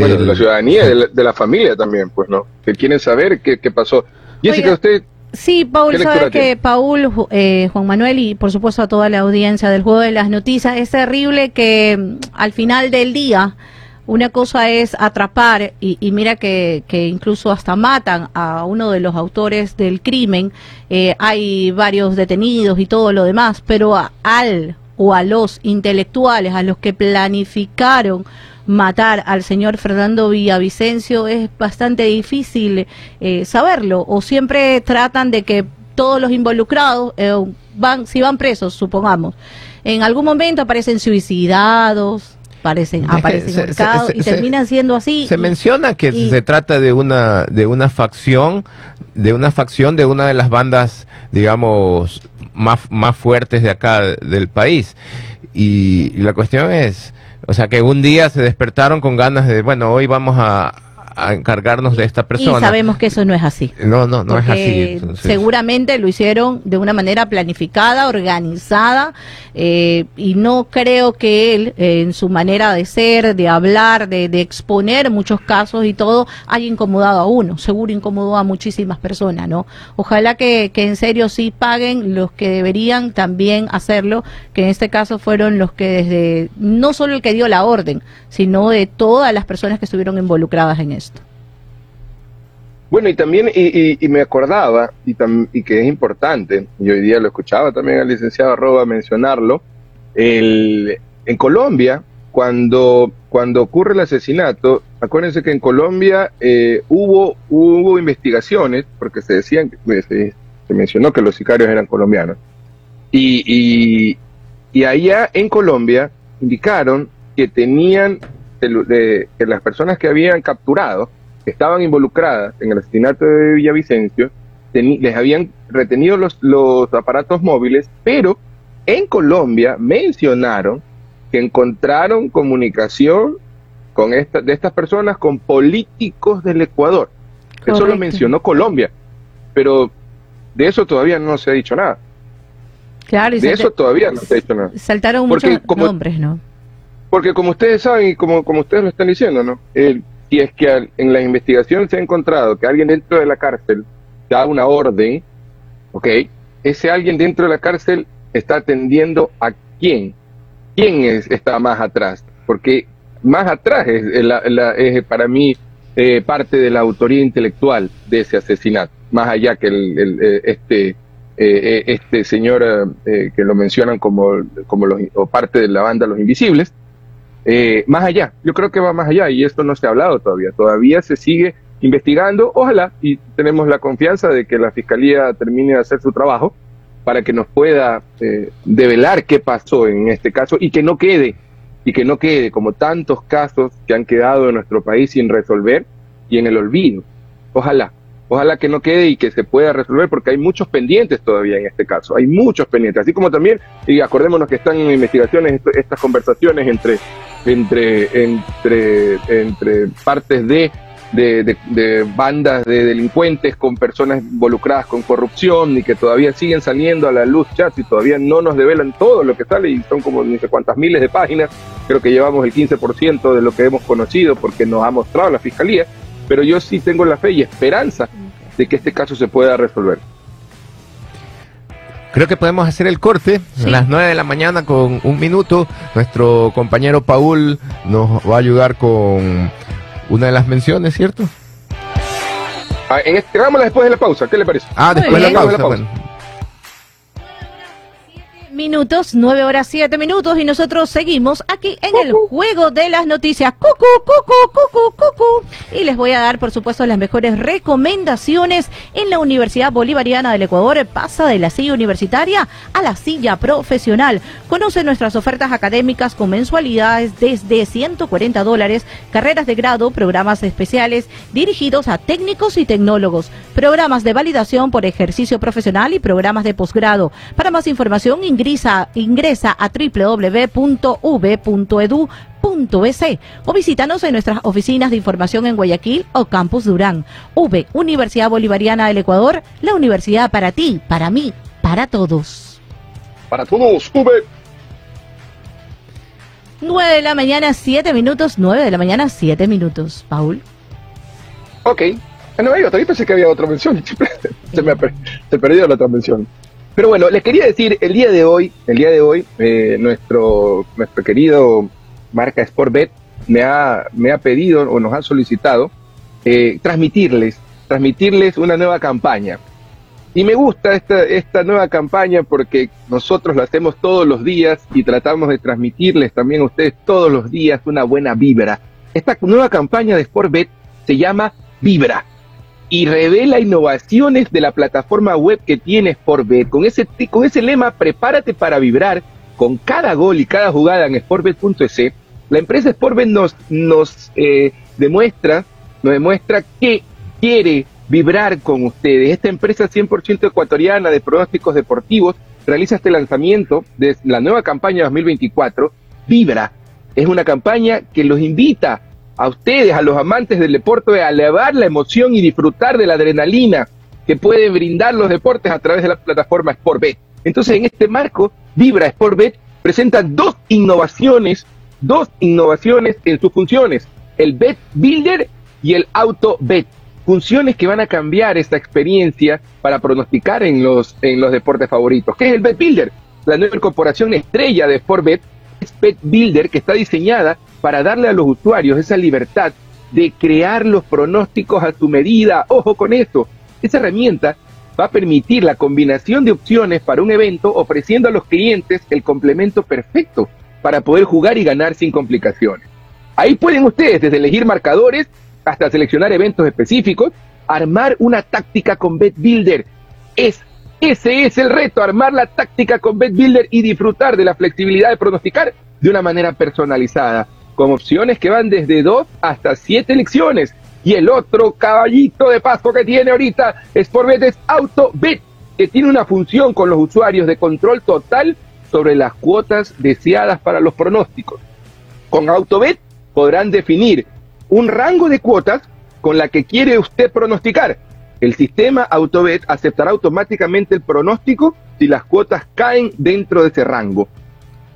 Bueno, de la ciudadanía, de la, de la familia también, pues, ¿no? Que quieren saber qué, qué pasó. Jessica, Oiga. usted, Sí, Paul, ¿Qué lectura sabe que? Paul, Ju- eh, Juan Manuel y por supuesto a toda la audiencia del Juego de las Noticias, es terrible que mm, al final del día una cosa es atrapar y, y mira que, que incluso hasta matan a uno de los autores del crimen, eh, hay varios detenidos y todo lo demás, pero a- al o a los intelectuales, a los que planificaron matar al señor Fernando Villavicencio es bastante difícil eh, saberlo o siempre tratan de que todos los involucrados eh, van si van presos supongamos. En algún momento aparecen suicidados aparecen [LAUGHS] aparecen se- y terminan siendo así Se menciona que y- se trata de una de una facción de una facción de una de las bandas digamos más más fuertes de acá del país. Y, y la cuestión es o sea que un día se despertaron con ganas de bueno hoy vamos a, a encargarnos de esta y persona sabemos que eso no es así no no no es así entonces- seguramente lo hicieron de una manera planificada, organizada, eh, y no creo que él, eh, en su manera de ser, de hablar, de, de exponer muchos casos y todo, haya incomodado a uno. Seguro incomodó a muchísimas personas, ¿no? Ojalá que, que en serio sí paguen los que deberían también hacerlo, que en este caso fueron los que desde, no solo el que dio la orden, sino de todas las personas que estuvieron involucradas en esto. Bueno, y también, y, y- y me acordaba, y, tam- y que es importante, y hoy día lo escuchaba también al licenciado Arroba mencionarlo, el, en Colombia, cuando, cuando ocurre el asesinato, acuérdense que en Colombia eh, hubo, hubo investigaciones, porque se decían, se, se mencionó que los sicarios eran colombianos, y, y, allá en Colombia indicaron que tenían, que las personas que habían capturado, que estaban involucradas en el asesinato de Villavicencio les habían retenido los, los aparatos móviles, pero en Colombia mencionaron que encontraron comunicación con esta, de estas personas con políticos del Ecuador. Eso lo mencionó Colombia, pero de eso todavía no se ha dicho nada. Claro, y De eso todavía no se ha dicho nada. saltaron Porque muchos como- nombres, ¿no? Porque como ustedes saben y como, como ustedes lo están diciendo, ¿no? El- si es que en la investigación se ha encontrado que alguien dentro de la cárcel da una orden, ¿ok? Ese alguien dentro de la cárcel está atendiendo a quién. ¿Quién es, está más atrás? Porque más atrás es, la- es para mí eh, parte de la autoría intelectual de ese asesinato, más allá que el, eh, este eh, eh, este señor eh, eh, que lo mencionan como, los, parte de la banda Los Invisibles, eh, más allá, yo creo que va más allá y esto no se ha hablado todavía, todavía se sigue investigando, ojalá y tenemos la confianza de que la Fiscalía termine de hacer su trabajo para que nos pueda eh, develar qué pasó en este caso y que no quede, y que no quede como tantos casos que han quedado en nuestro país sin resolver y en el olvido. Ojalá, Ojalá que no quede y que se pueda resolver porque hay muchos pendientes todavía en este caso, hay muchos pendientes, así como también, y acordémonos que están en investigaciones estas conversaciones entre, entre, entre, entre partes de, de, de- de bandas de delincuentes con personas involucradas con corrupción y que todavía siguen saliendo a la luz chats y todavía no nos develan todo lo que sale y son como ni sé cuántas miles de páginas, creo que llevamos el 15% de lo que hemos conocido porque nos ha mostrado la fiscalía, pero yo sí tengo la fe y esperanza de que este caso se pueda resolver. Creo que podemos hacer el corte Sí. a las 9 de la mañana con un minuto. Nuestro compañero Paul nos va a ayudar con una de las menciones, ¿cierto? Ah, en este, hagámosla después de la pausa, ¿qué le parece? Ah, después de la pausa. bueno. Minutos, 9 horas 7 minutos y nosotros seguimos aquí en el juego de las noticias. Cucu, cucu, cucu, cucu. Y les voy a dar, por supuesto, las mejores recomendaciones en la Universidad Bolivariana del Ecuador. Pasa de la silla universitaria a la silla profesional. Conoce nuestras ofertas académicas con mensualidades desde 140 dólares, carreras de grado, programas especiales dirigidos a técnicos y tecnólogos, programas de validación por ejercicio profesional y programas de posgrado. Para más información ingresa, ingresa a www.v.edu.es o visítanos en nuestras oficinas de información en Guayaquil o Campus Durán. V, Universidad Bolivariana del Ecuador, la universidad para ti, para mí, para todos. Para todos, V. 9 de la mañana, 7 minutos, 9 de la mañana, 7 minutos. Paul. Ok. No, yo también pensé que había otra mención. [LAUGHS] se me ha per- se perdió la otra mención. Pero bueno, les quería decir, el día de hoy, el día de hoy, eh, nuestro, nuestro querido marca Sportbet me ha, me ha pedido o nos ha solicitado eh, transmitirles, transmitirles una nueva campaña. Y me gusta esta, esta nueva campaña porque nosotros lo hacemos todos los días y tratamos de transmitirles también a ustedes todos los días una buena vibra. Esta nueva campaña de Sportbet se llama Vibra y revela innovaciones de la plataforma web que tiene Sportbet. Con ese, con ese lema, prepárate para vibrar con cada gol y cada jugada en sportbet.es. La empresa Sportbet nos, nos eh, demuestra, nos demuestra que quiere vibrar con ustedes. Esta empresa 100% ecuatoriana de pronósticos deportivos realiza este lanzamiento de la nueva campaña 2024, Vibra. Es una campaña que los invita a ustedes, a los amantes del deporte, a elevar la emoción y disfrutar de la adrenalina que pueden brindar los deportes a través de la plataforma Sportbet. Entonces, en este marco, Vibra Sportbet presenta dos innovaciones, dos innovaciones en sus funciones, el Bet Builder y el Auto Bet. Funciones que van a cambiar esta experiencia para pronosticar en los, en los deportes favoritos. ¿Qué es el Bet Builder? La nueva incorporación estrella de Sportbet Bet Builder que está diseñada para darle a los usuarios esa libertad de crear los pronósticos a su medida. Ojo con esto, esa herramienta va a permitir la combinación de opciones para un evento ofreciendo a los clientes el complemento perfecto para poder jugar y ganar sin complicaciones. Ahí pueden ustedes desde elegir marcadores hasta seleccionar eventos específicos, armar una táctica con Bet Builder. Es, ese es el reto, armar la táctica con Bet Builder y disfrutar de la flexibilidad de pronosticar de una manera personalizada, con opciones que van desde dos hasta siete elecciones. Y el otro caballito de paso que tiene ahorita Sportbet es AutoBet, que tiene una función con los usuarios de control total sobre las cuotas deseadas para los pronósticos. Con AutoBet podrán definir un rango de cuotas con la que quiere usted pronosticar. El sistema AutoBet aceptará automáticamente el pronóstico si las cuotas caen dentro de ese rango.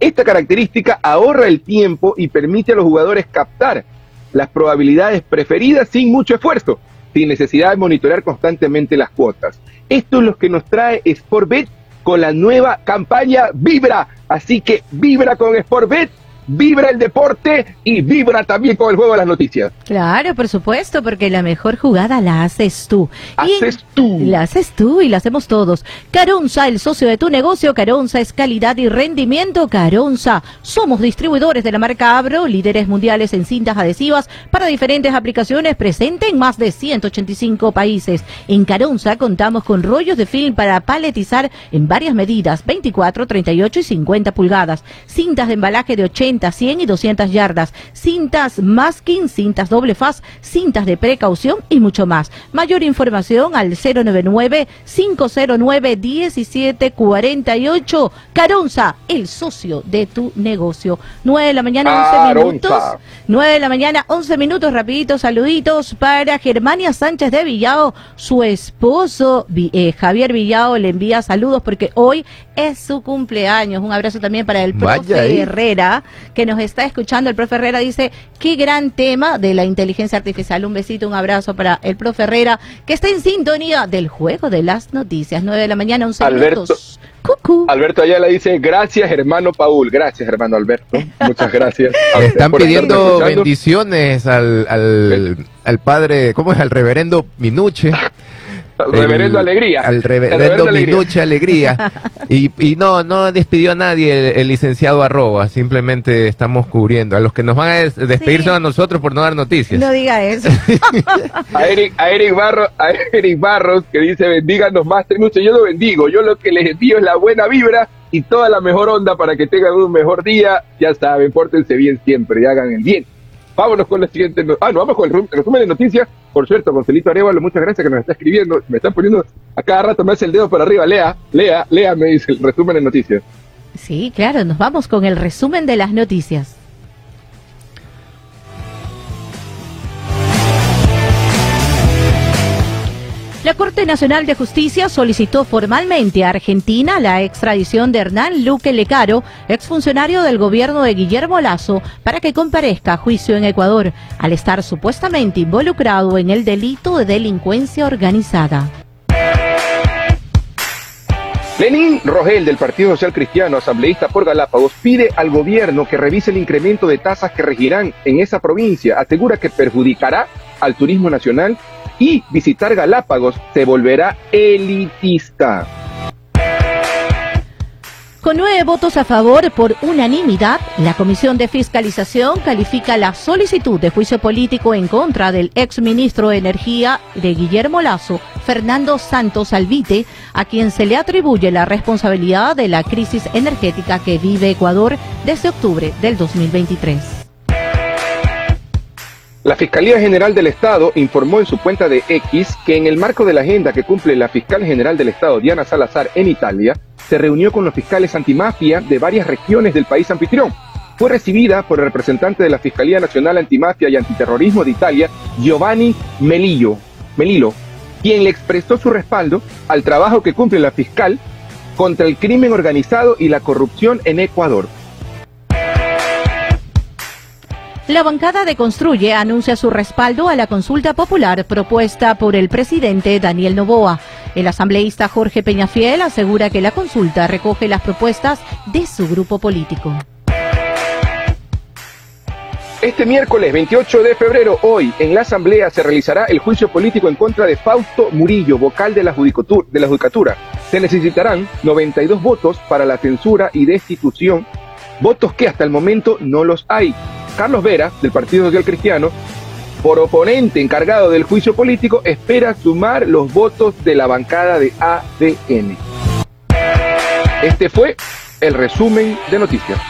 Esta característica ahorra el tiempo y permite a los jugadores captar las probabilidades preferidas sin mucho esfuerzo, sin necesidad de monitorear constantemente las cuotas. Esto es lo que nos trae Sportbet con la nueva campaña Vibra. Así que vibra con Sportbet, vibra el deporte y vibra también con el juego de las noticias. Claro, por supuesto, porque la mejor jugada la haces tú. Y Haces tú. La haces tú y la hacemos todos. Caronza, el socio de tu negocio. Caronza es calidad y rendimiento. Caronza. Somos distribuidores de la marca Abro, líderes mundiales en cintas adhesivas para diferentes aplicaciones, presente en más de 185 países. En Caronza contamos con rollos de film para paletizar en varias medidas, 24, 38 y 50 pulgadas. Cintas de embalaje de 80 50, 100 y 200 yardas, cintas masking, cintas doble faz, cintas de precaución y mucho más. Mayor información al 099-509-1748. Caronza, el socio de tu negocio. 9 de la mañana, 11 Caronza. minutos. 9 de la mañana, 11 minutos, rapidito, saluditos para Germania Sánchez de Villao, su esposo eh, Javier Villao le envía saludos porque hoy es su cumpleaños. Un abrazo también para el profe. Herrera, que nos está escuchando. El profe Herrera dice, qué gran tema de la inteligencia artificial. Un besito, un abrazo para el profe Herrera, que está en sintonía del juego de las noticias. 9 de la mañana, 11 Alberto. minutos. Cucú. Alberto Ayala dice, gracias hermano Paul, gracias hermano Alberto, muchas gracias. [LAUGHS] Le están pidiendo bendiciones al, al, al padre, ¿cómo es? Al reverendo Minuche. Al Reverendo El- Alegría. Al El reverendo reverendo Alegría. Minuche Alegría. Y, y no, no despidió a nadie el, el licenciado Arroba, simplemente estamos cubriendo. A los que nos van a des- despedir Sí. son a nosotros por no dar noticias. No diga eso. [LAUGHS] A Eric, a Eric Barros, a Eric Barros que dice bendíganos más mucho, yo lo bendigo, yo lo que les envío es la buena vibra y toda la mejor onda para que tengan un mejor día, ya saben, pórtense bien siempre y hagan el bien. Vámonos con la siguiente, no- ah, no, vamos con el resumen de noticias, por cierto, Concelito Arevalo, muchas gracias que nos está escribiendo, me están poniendo, a cada rato me hace el dedo para arriba, lea, lea, lea, me dice el resumen de noticias. Sí, claro, nos vamos con el resumen de las noticias. La Corte Nacional de Justicia solicitó formalmente a Argentina la extradición de Hernán Luque Lecaro, exfuncionario del gobierno de Guillermo Lazo, para que comparezca a juicio en Ecuador, al estar supuestamente involucrado en el delito de delincuencia organizada. Lenín Rogel del Partido Social Cristiano, asambleísta por Galápagos, pide al gobierno que revise el incremento de tasas que regirán en esa provincia. Asegura que perjudicará al turismo nacional y visitar Galápagos se volverá elitista. Con nueve votos a favor por unanimidad, la Comisión de Fiscalización califica la solicitud de juicio político en contra del exministro de Energía de Guillermo Lazo, Fernando Santos Alvite, a quien se le atribuye la responsabilidad de la crisis energética que vive Ecuador desde octubre del 2023. La Fiscalía General del Estado informó en su cuenta de X que en el marco de la agenda que cumple la fiscal general del Estado, Diana Salazar, en Italia, se reunió con los fiscales antimafia de varias regiones del país anfitrión. Fue recibida por el representante de la Fiscalía Nacional Antimafia y Antiterrorismo de Italia, Giovanni Melillo, Melillo, quien le expresó su respaldo al trabajo que cumple la fiscal contra el crimen organizado y la corrupción en Ecuador. La bancada de Construye anuncia su respaldo a la consulta popular propuesta por el presidente Daniel Novoa. El asambleísta Jorge Peñafiel asegura que la consulta recoge las propuestas de su grupo político. Este miércoles 28 de febrero, hoy, en la Asamblea se realizará el juicio político en contra de Fausto Murillo, vocal de la, de la Judicatura. Se necesitarán 92 votos para la censura y destitución, votos que hasta el momento no los hay. Carlos Vera, del Partido Social Cristiano, por oponente encargado del juicio político, espera sumar los votos de la bancada de ADN. Este fue el resumen de noticias.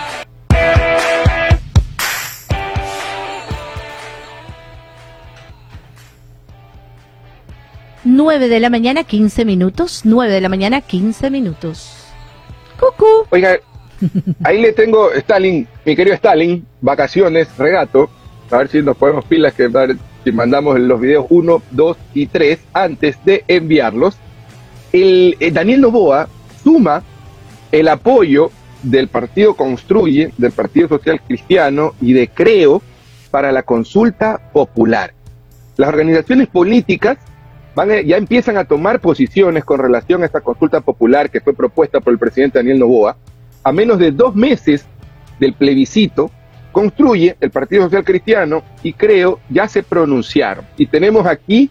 Nueve de la mañana, 15 minutos. Nueve de la mañana, 15 minutos. Cucú. Oiga, ahí le tengo, Stalin, mi querido Stalin, vacaciones, regato. A ver si nos ponemos pilas, que si mandamos los videos 1, 2 y 3 antes de enviarlos. El, eh, Daniel Novoa suma el apoyo del Partido Construye, del Partido Social Cristiano y de Creo para la consulta popular. Las organizaciones políticas van a- ya empiezan a tomar posiciones con relación a esta consulta popular que fue propuesta por el presidente Daniel Novoa. A menos de dos meses del plebiscito, construye el Partido Social Cristiano y creo ya se pronunciaron. Y tenemos aquí,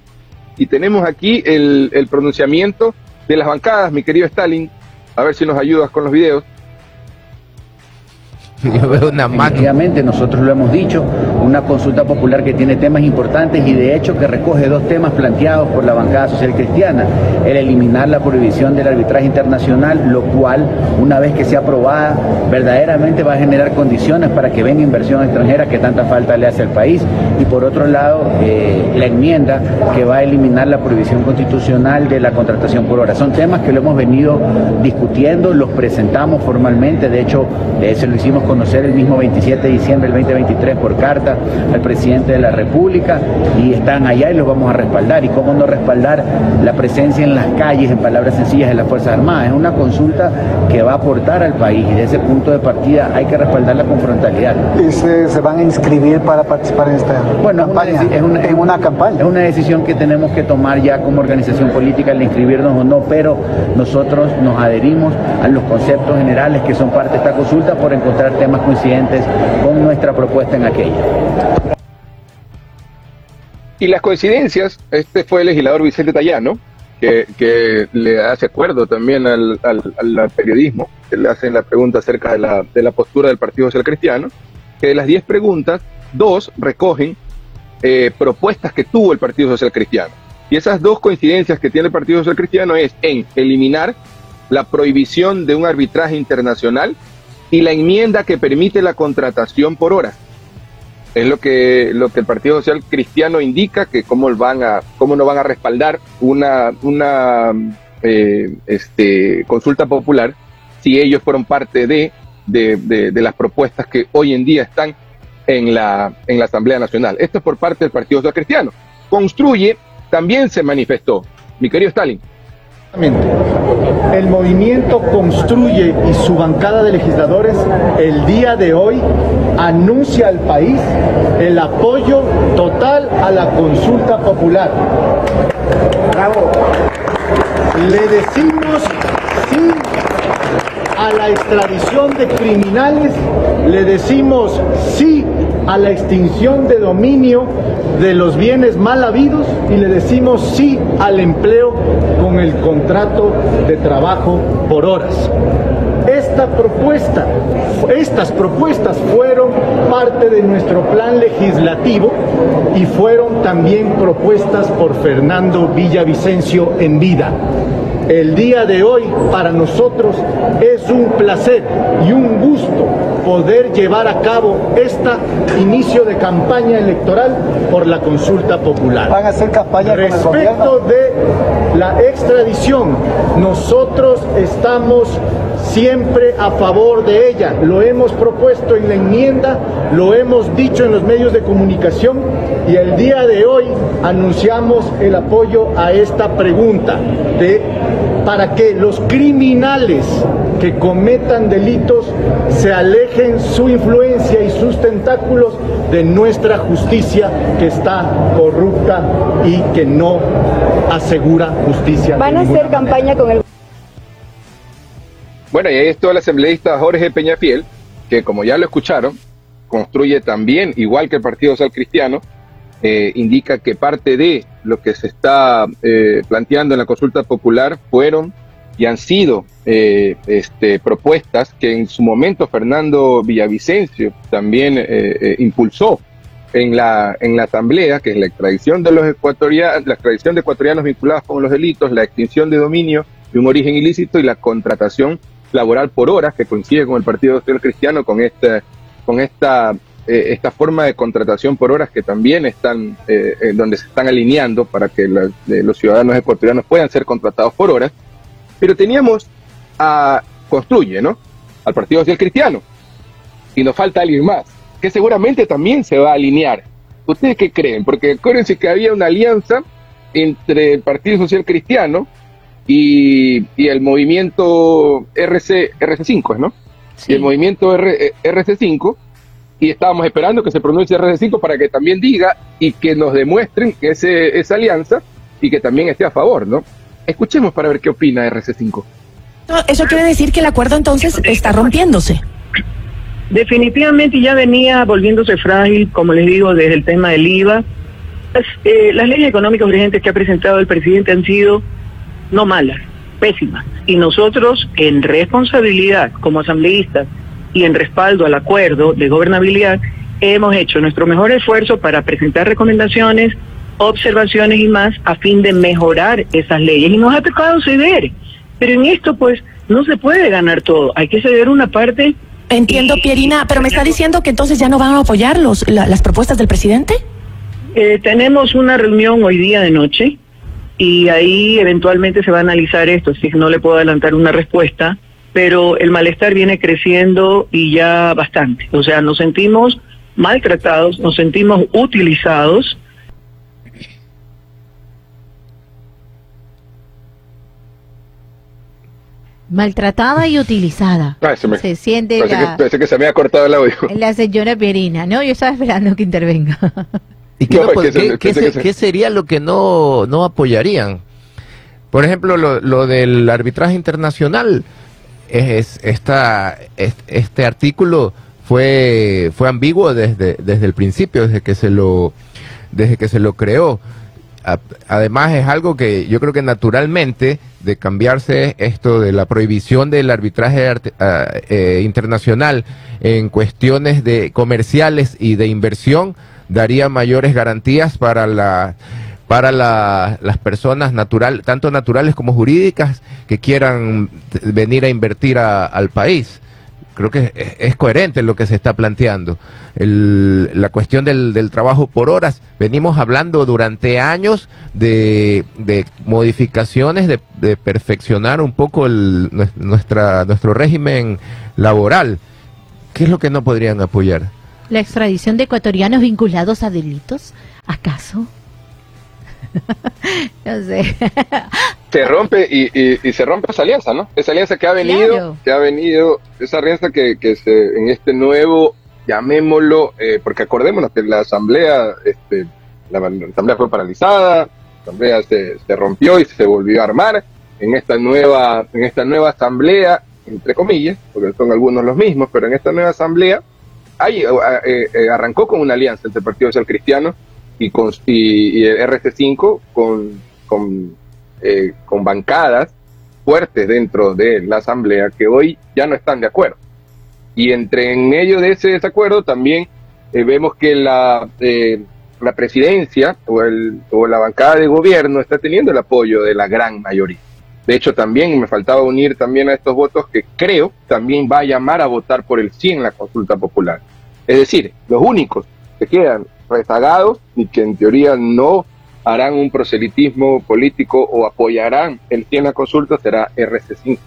y tenemos aquí el, el pronunciamiento de las bancadas, mi querido Stalin. A ver si nos ayudas con los videos. [LAUGHS] Yo veo una mano. Efectivamente, nosotros lo hemos dicho, una consulta popular que tiene temas importantes y de hecho que recoge dos temas planteados por la bancada social cristiana, el eliminar la prohibición del arbitraje internacional, lo cual una vez que sea aprobada verdaderamente va a generar condiciones para que venga inversión extranjera que tanta falta le hace al país. Y por otro lado eh, la enmienda que va a eliminar la prohibición constitucional de la contratación por hora. Son temas que lo hemos venido discutiendo, los presentamos formalmente, de hecho eh, se lo hicimos conocer el mismo 27 de diciembre del 2023 por carta al presidente de la República y están allá y los vamos a respaldar. ¿Y cómo no respaldar la presencia en las calles, en palabras sencillas, de las Fuerzas Armadas? Es una consulta que va a aportar al país y de ese punto de partida hay que respaldarla con frontalidad. ¿Y se, se van a inscribir para participar en esta bueno, campaña? Es una, en una campaña. Es una decisión que tenemos que tomar ya como organización política, el inscribirnos o no, pero nosotros nos adherimos a los conceptos generales que son parte de esta consulta por encontrar temas coincidentes con nuestra propuesta en aquella. Y las coincidencias, este fue el legislador Vicente Tallano, que, le hace acuerdo también al, periodismo, que le hacen la pregunta acerca de la, postura del Partido Social Cristiano, que de las 10 preguntas, dos recogen eh, propuestas que tuvo el Partido Social Cristiano. Y esas dos coincidencias que tiene el Partido Social Cristiano es en eliminar la prohibición de un arbitraje internacional y la enmienda que permite la contratación por hora. Es lo que, lo que el Partido Social Cristiano indica, que cómo, van a, cómo no van a respaldar una, una eh, este, consulta popular si ellos fueron parte de, de, de, de, las propuestas que hoy en día están en la, en la Asamblea Nacional. Esto es por parte del Partido Social Cristiano. Construye también se manifestó. Mi querido Stalin. El movimiento Construye y su bancada de legisladores el día de hoy anuncia al país el apoyo total a la consulta popular. Bravo. Le decimos sí a la extradición de criminales, le decimos sí a la extinción de dominio de los bienes mal habidos y le decimos sí al empleo con el contrato de trabajo por horas. Esta propuesta, estas propuestas fueron parte de nuestro plan legislativo y fueron también propuestas por Fernando Villavicencio en vida. El día de hoy para nosotros es un placer y un gusto poder llevar a cabo este inicio de campaña electoral por la consulta popular. Van a hacer campaña respecto de la extradición. Nosotros estamos siempre a favor de ella. Lo hemos propuesto en la enmienda, lo hemos dicho en los medios de comunicación y el día de hoy anunciamos el apoyo a esta pregunta de para que los criminales que cometan delitos se alejen su influencia y sus tentáculos de nuestra justicia que está corrupta y que no asegura justicia. Van a hacer campaña con el bueno, y ahí estuvo el asambleísta Jorge Peñafiel, que como ya lo escucharon, construye también, igual que el Partido Social Cristiano, eh, indica que parte de lo que se está eh, planteando en la consulta popular fueron y han sido eh, este, propuestas que en su momento Fernando Villavicencio también eh, impulsó en la, en la Asamblea, que es la extradición de los ecuatorianos, la extradición de ecuatorianos vinculados con los delitos, la extinción de dominio de un origen ilícito y la contratación laboral por horas, que coincide con el Partido Social Cristiano, con esta, con esta, eh, esta forma de contratación por horas que también están, eh, eh, donde se están alineando para que la, los ciudadanos ecuatorianos puedan ser contratados por horas. Pero teníamos a Construye, ¿no? Al Partido Social Cristiano. Y nos falta alguien más, que seguramente también se va a alinear. ¿Ustedes qué creen? Porque acuérdense que había una alianza entre el Partido Social Cristiano y, y el movimiento RC, RC5, ¿no? Sí. Y el movimiento R, RC5, y estábamos esperando que se pronuncie RC5 para que también diga y que nos demuestren ese, esa alianza y que también esté a favor, ¿no? Escuchemos para ver qué opina RC5. Eso quiere decir que el acuerdo entonces está rompiéndose. Definitivamente ya venía volviéndose frágil, como les digo, desde el tema del IVA. Las, eh, las leyes económicas urgentes que ha presentado el presidente han sido no malas, pésimas. Y nosotros, en responsabilidad como asambleístas y en respaldo al acuerdo de gobernabilidad, hemos hecho nuestro mejor esfuerzo para presentar recomendaciones, observaciones y más a fin de mejorar esas leyes. Y nos ha tocado ceder. Pero en esto, pues, no se puede ganar todo. Hay que ceder una parte. Entiendo, Pierina, pero me está diciendo que entonces ya no van a apoyar los, la- las propuestas del presidente. Eh, tenemos una reunión hoy día de noche y ahí eventualmente se va a analizar esto, que no le puedo adelantar una respuesta, pero el malestar viene creciendo y ya bastante. O sea, nos sentimos maltratados, nos sentimos utilizados. Maltratada y utilizada. Ay, se me- Se siente Parece la, que, se me había cortado el audio. la señora Pierina, ¿no? Yo estaba esperando que intervenga. [LAUGHS] ¿Y No, se- qué sería lo que no, no apoyarían? Por ejemplo, lo, lo del arbitraje internacional. Es, es- esta, es- este artículo fue, fue ambiguo desde, desde el principio, desde que se lo, desde que se lo creó. Además es algo que yo creo que naturalmente de cambiarse esto de la prohibición del arbitraje arte- ah, eh, internacional en cuestiones de comerciales y de inversión daría mayores garantías para la para la- las personas natural tanto naturales como jurídicas que quieran venir a invertir a- al país creo que es, coherente lo que se está planteando. La cuestión del, del trabajo por horas, venimos hablando durante años de, de modificaciones, de, de perfeccionar un poco el, nues- nuestra, nuestro régimen laboral. ¿Qué es lo que no podrían apoyar? ¿La extradición de ecuatorianos vinculados a delitos? ¿Acaso? [LAUGHS] no sé. se rompe y, y- y se rompe esa alianza, ¿no? Esa alianza que ha venido, Claro. que ha venido, esa alianza que, que se, en este nuevo, llamémoslo, eh, porque acordémonos que la asamblea, este, la, la asamblea fue paralizada, la asamblea se, se rompió y se volvió a armar en esta nueva, en esta nueva asamblea, entre comillas, porque son algunos los mismos, pero en esta nueva asamblea hay, eh, eh, arrancó con una alianza entre el Partido Social Cristiano y, con, y, y el RC5 con, con eh, con bancadas fuertes dentro de la asamblea que hoy ya no están de acuerdo. Y entre en medio de ese desacuerdo también eh, vemos que la, eh, la presidencia o, el, o la bancada de gobierno está teniendo el apoyo de la gran mayoría. De hecho, también me faltaba unir también a estos votos que creo también va a llamar a votar por el sí en la consulta popular. Es decir, los únicos que quedan rezagados y que en teoría no harán un proselitismo político o apoyarán el sí en la consulta será RC5.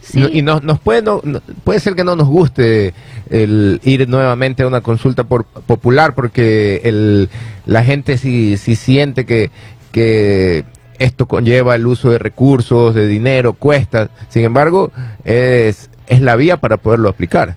Sí. No- y nos, nos puede, no- no- puede ser que no nos guste el ir nuevamente a una consulta por, popular porque el, la gente sí, sí siente que, que esto conlleva el uso de recursos, de dinero, cuesta. Sin embargo, es, es la vía para poderlo aplicar.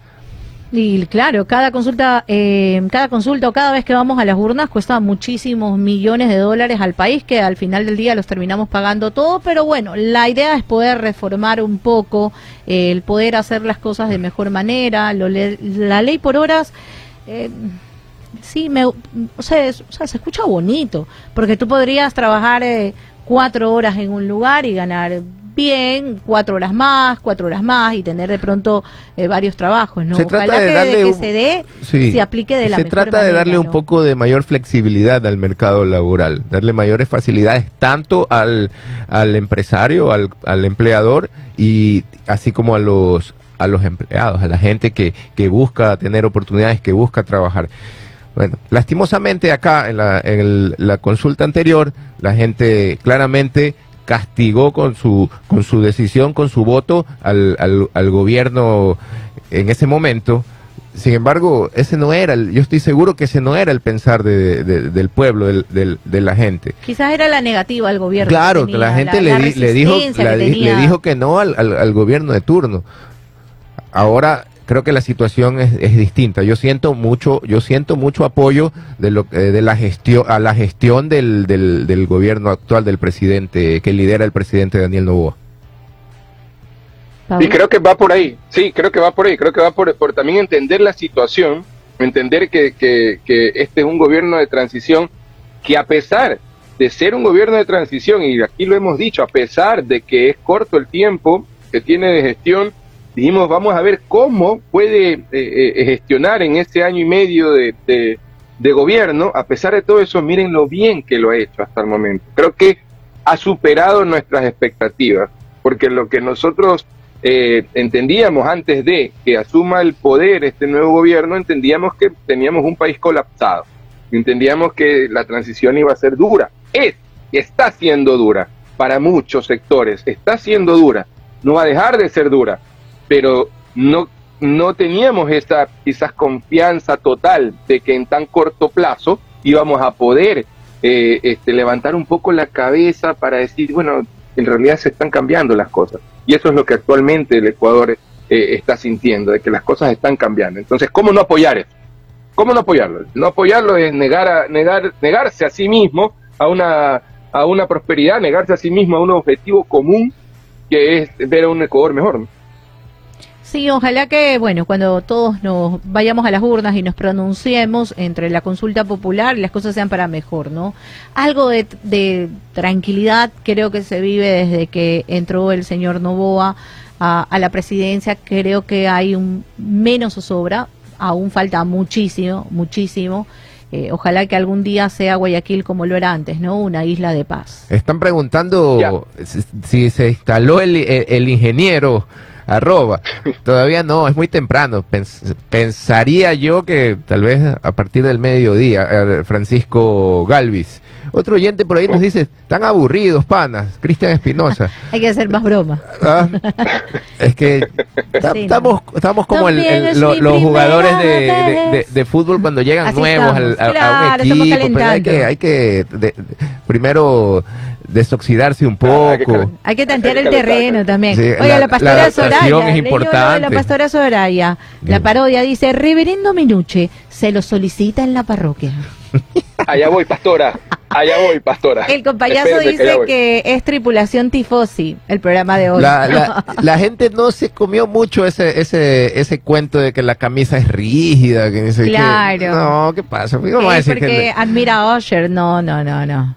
Y claro, cada consulta, eh, cada consulta o cada vez que vamos a las urnas cuesta muchísimos millones de dólares al país que al final del día los terminamos pagando todo, pero bueno, la idea es poder reformar un poco, eh, el poder hacer las cosas de mejor manera, lo le- la ley por horas. eh, Sí, me, o, sea, o sea, se escucha bonito, porque tú podrías trabajar eh, cuatro horas en un lugar y ganar bien, cuatro horas más, cuatro horas más y tener de pronto eh, varios trabajos, ¿no? Se trata Ojalá de que, darle que un- se dé, Sí. se aplique de la Se mejor trata de darle un poco de mayor flexibilidad al mercado laboral, darle mayores facilidades tanto al, al empresario, al, al empleador y así como a los a los empleados, a la gente que, que busca tener oportunidades, que busca trabajar. Bueno, lastimosamente acá en la, en el- la consulta anterior, la gente claramente castigó con su, con su decisión, con su voto al, al, al gobierno en ese momento. Sin embargo, ese no era, el- yo estoy seguro que ese no era el pensar de- de- del pueblo, del- del- de la gente. Quizás era la negativa al gobierno. Claro, la gente le, la le dijo, la le dijo que no al, al- al gobierno de turno. Ahora creo que la situación es, es distinta. Yo siento mucho, yo siento mucho apoyo de lo eh, de la gestión a la gestión del, del, gobierno actual del presidente que lidera el presidente Daniel Novoa. Y creo que va por ahí, sí, creo que va por ahí, creo que va por, por también entender la situación, entender que, que este es un gobierno de transición que a pesar de ser un gobierno de transición, y aquí lo hemos dicho, a pesar de que es corto el tiempo que tiene de gestión, dijimos, vamos a ver cómo puede eh, eh, gestionar en ese año y medio de, gobierno. A pesar de todo eso, miren lo bien que lo ha hecho hasta el momento. Creo que ha superado nuestras expectativas, porque lo que nosotros eh, entendíamos antes de que asuma el poder este nuevo gobierno, entendíamos que teníamos un país colapsado, entendíamos que la transición iba a ser dura, es, está siendo dura para muchos sectores, está siendo dura, no va a dejar de ser dura, pero no, no teníamos esa quizás confianza total de que en tan corto plazo íbamos a poder eh, este, levantar un poco la cabeza para decir, bueno, en realidad se están cambiando las cosas. Y eso es lo que actualmente el Ecuador eh, está sintiendo, de que las cosas están cambiando. Entonces, ¿cómo no apoyar eso? ¿Cómo no apoyarlo? No apoyarlo es negar a, negar, negarse a sí mismo a una, a una prosperidad, negarse a sí mismo a un objetivo común que es ver a un Ecuador mejor. ¿no? Sí, ojalá que, bueno, cuando todos nos vayamos a las urnas y nos pronunciemos entre la consulta popular, las cosas sean para mejor, ¿no? Algo de, de tranquilidad creo que se vive desde que entró el señor Novoa a, a la presidencia. Creo que hay un menos zozobra, aún falta muchísimo, muchísimo. Eh, ojalá que algún día sea Guayaquil como lo era antes, ¿no? Una isla de paz. Están preguntando si, si se instaló el, el- el ingeniero arroba. [LAUGHS] Todavía no, es muy temprano. Pens- pensaría yo que tal vez a partir del mediodía, eh, Francisco Galvis. Otro oyente por ahí nos dice, están aburridos, panas, Cristian Espinosa. [LAUGHS] Hay que hacer más broma. Ah, [LAUGHS] es que ta- Sí, no. estamos, estamos como el- lo- los jugadores de, de- de- vez. de fútbol cuando llegan Así nuevos al- a, un equipo. pero hay que, hay que de- de- primero desoxidarse un poco. Hay que tantear el terreno también. Sí, Oiga, la- la, pastora la Soraya. es La importante. pastora Soraya. La parodia dice, Reverendo Minuche, se lo solicita en la parroquia. [LAUGHS] Allá voy, pastora. Allá voy, pastora. El compayazo Espérense dice que es tripulación tifosi, el programa de hoy. La, [LAUGHS] la- la gente no se comió mucho ese, ese, ese cuento de que la camisa es rígida. Que dice que- Claro. no, ¿qué pasa? ¿Cómo va a Es porque que- admira a Usher. No, no, no, no.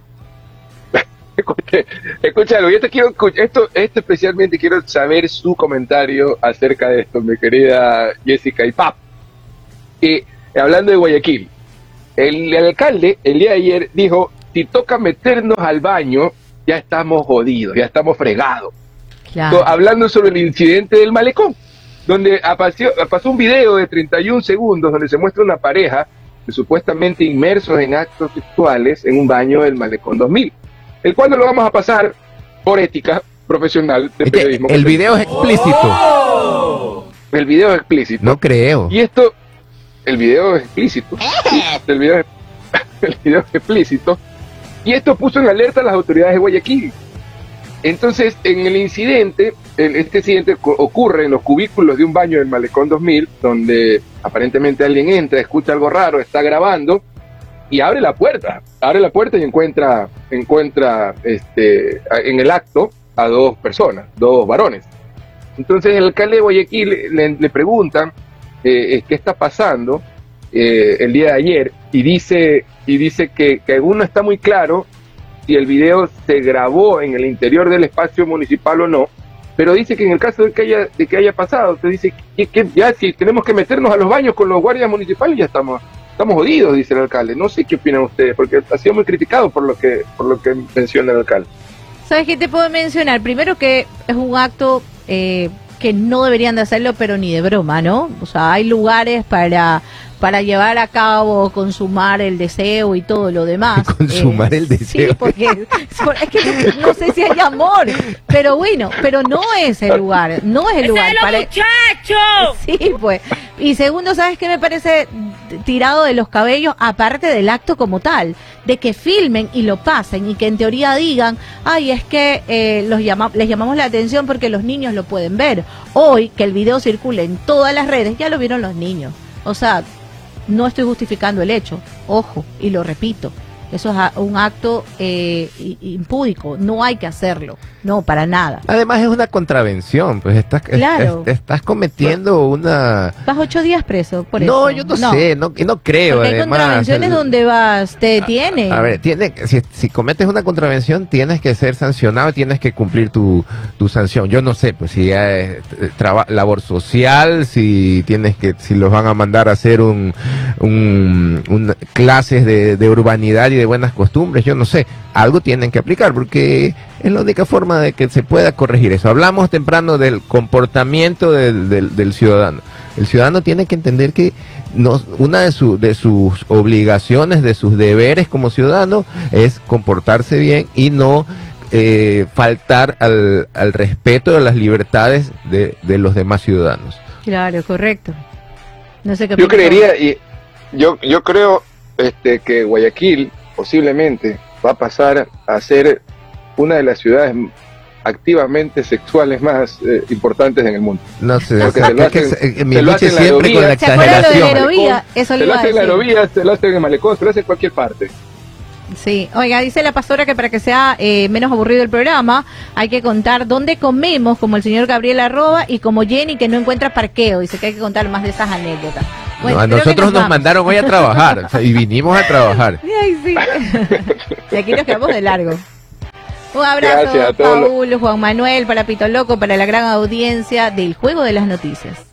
Escúchalo, yo te quiero, esto, esto especialmente quiero saber su comentario acerca de esto, mi querida Jessica y Pap. Eh, hablando de Guayaquil, el, el alcalde el día de ayer dijo, si toca meternos al baño, ya estamos jodidos, ya estamos fregados. Claro. Hablando sobre el incidente del malecón, donde apareció, pasó un video de 31 segundos donde se muestra una pareja supuestamente inmersos en actos sexuales en un baño del malecón 2000, el cual no lo vamos a pasar por ética profesional de periodismo. el video es explícito. El video es explícito. No creo. Y esto, el video es explícito. El video es, [LAUGHS] el video es explícito. Y esto puso en alerta a las autoridades de Guayaquil. Entonces, en el incidente, el- este incidente ocurre en los cubículos de un baño del Malecón 2000, donde aparentemente alguien entra, escucha algo raro, está grabando y abre la puerta. Abre la puerta y encuentra, encuentra este, en el acto a dos personas, dos varones. Entonces el alcalde de Guayaquil le, le preguntan eh, qué está pasando eh, el día de ayer y dice, y dice que, que aún no está muy claro si el video se grabó en el interior del espacio municipal o no, pero dice que en el caso de que haya, de que haya pasado, te dice que, que ya si tenemos que meternos a los baños con los guardias municipales ya estamos estamos jodidos, dice el alcalde. No sé qué opinan ustedes, porque ha sido muy criticado por lo que por lo que menciona el alcalde. ¿Sabes qué te puedo mencionar? Primero que es un acto eh, que no deberían de hacerlo, pero ni de broma, ¿no? O sea, hay lugares para para llevar a cabo, consumar el deseo y todo lo demás. [LAUGHS] Consumar el deseo. Sí, porque es que no, no sé si hay amor, pero bueno, pero no es el lugar, no es el lugar. para... Sí, pues. Y segundo, ¿sabes qué me parece tirado de los cabellos? Aparte del acto como tal, de que filmen y lo pasen y que en teoría digan, ay, es que eh, los llama les llamamos la atención porque los niños lo pueden ver. Hoy, que el video circule en todas las redes, ya lo vieron los niños. O sea, no estoy justificando el hecho, ojo, y lo repito. Eso es a- un acto eh, impúdico, no hay que hacerlo, no, para nada. Además es una contravención, pues estás, es- Claro. es- estás cometiendo una... Vas ocho días preso por no, eso. yo no, sé, no, no creo. Porque hay además, contravenciones el- donde vas, te detienen. A ver, tiene, si, si cometes una contravención, tienes que ser sancionado y tienes que cumplir tu, tu sanción. Yo no sé, pues si ya es eh, traba- labor social, si tienes que, si los van a mandar a hacer un, un, un- clases de, de urbanidad y de buenas costumbres, yo no sé. Algo tienen que aplicar porque es la única forma de que se pueda corregir eso. Hablamos temprano del comportamiento del, del, del ciudadano. El ciudadano tiene que entender que no, una de, su- de sus obligaciones, de sus deberes como ciudadano es comportarse bien y no eh, faltar al, al respeto de las libertades de, de los demás ciudadanos. Claro, correcto. No sé qué Yo creería, y yo, yo creo este, que Guayaquil posiblemente va a pasar a ser una de las ciudades activamente sexuales más eh, importantes en el mundo. No sé, Porque se lo que- hacen- que se- eh, mi se lo lucha hacen en la siempre con la aerovía. ¿Se acuerdan lo de la exageración. Se le lo hacen en la aerovía, se lo hacen en Malecón, se lo hacen en cualquier parte. Sí, oiga, dice la pastora que para que sea eh, menos aburrido el programa hay que contar dónde comemos, como el señor Gabriel Arroba y como Jenny que no encuentra parqueo. Dice que hay que contar más de esas anécdotas. Bueno, No, a nosotros nos mandaron hoy a trabajar y vinimos a trabajar. [LAUGHS] Ay, sí. [LAUGHS] y aquí nos quedamos de largo. Un abrazo, a Paul, Juan Manuel, para Pito Loco, para la gran audiencia del Juego de las Noticias.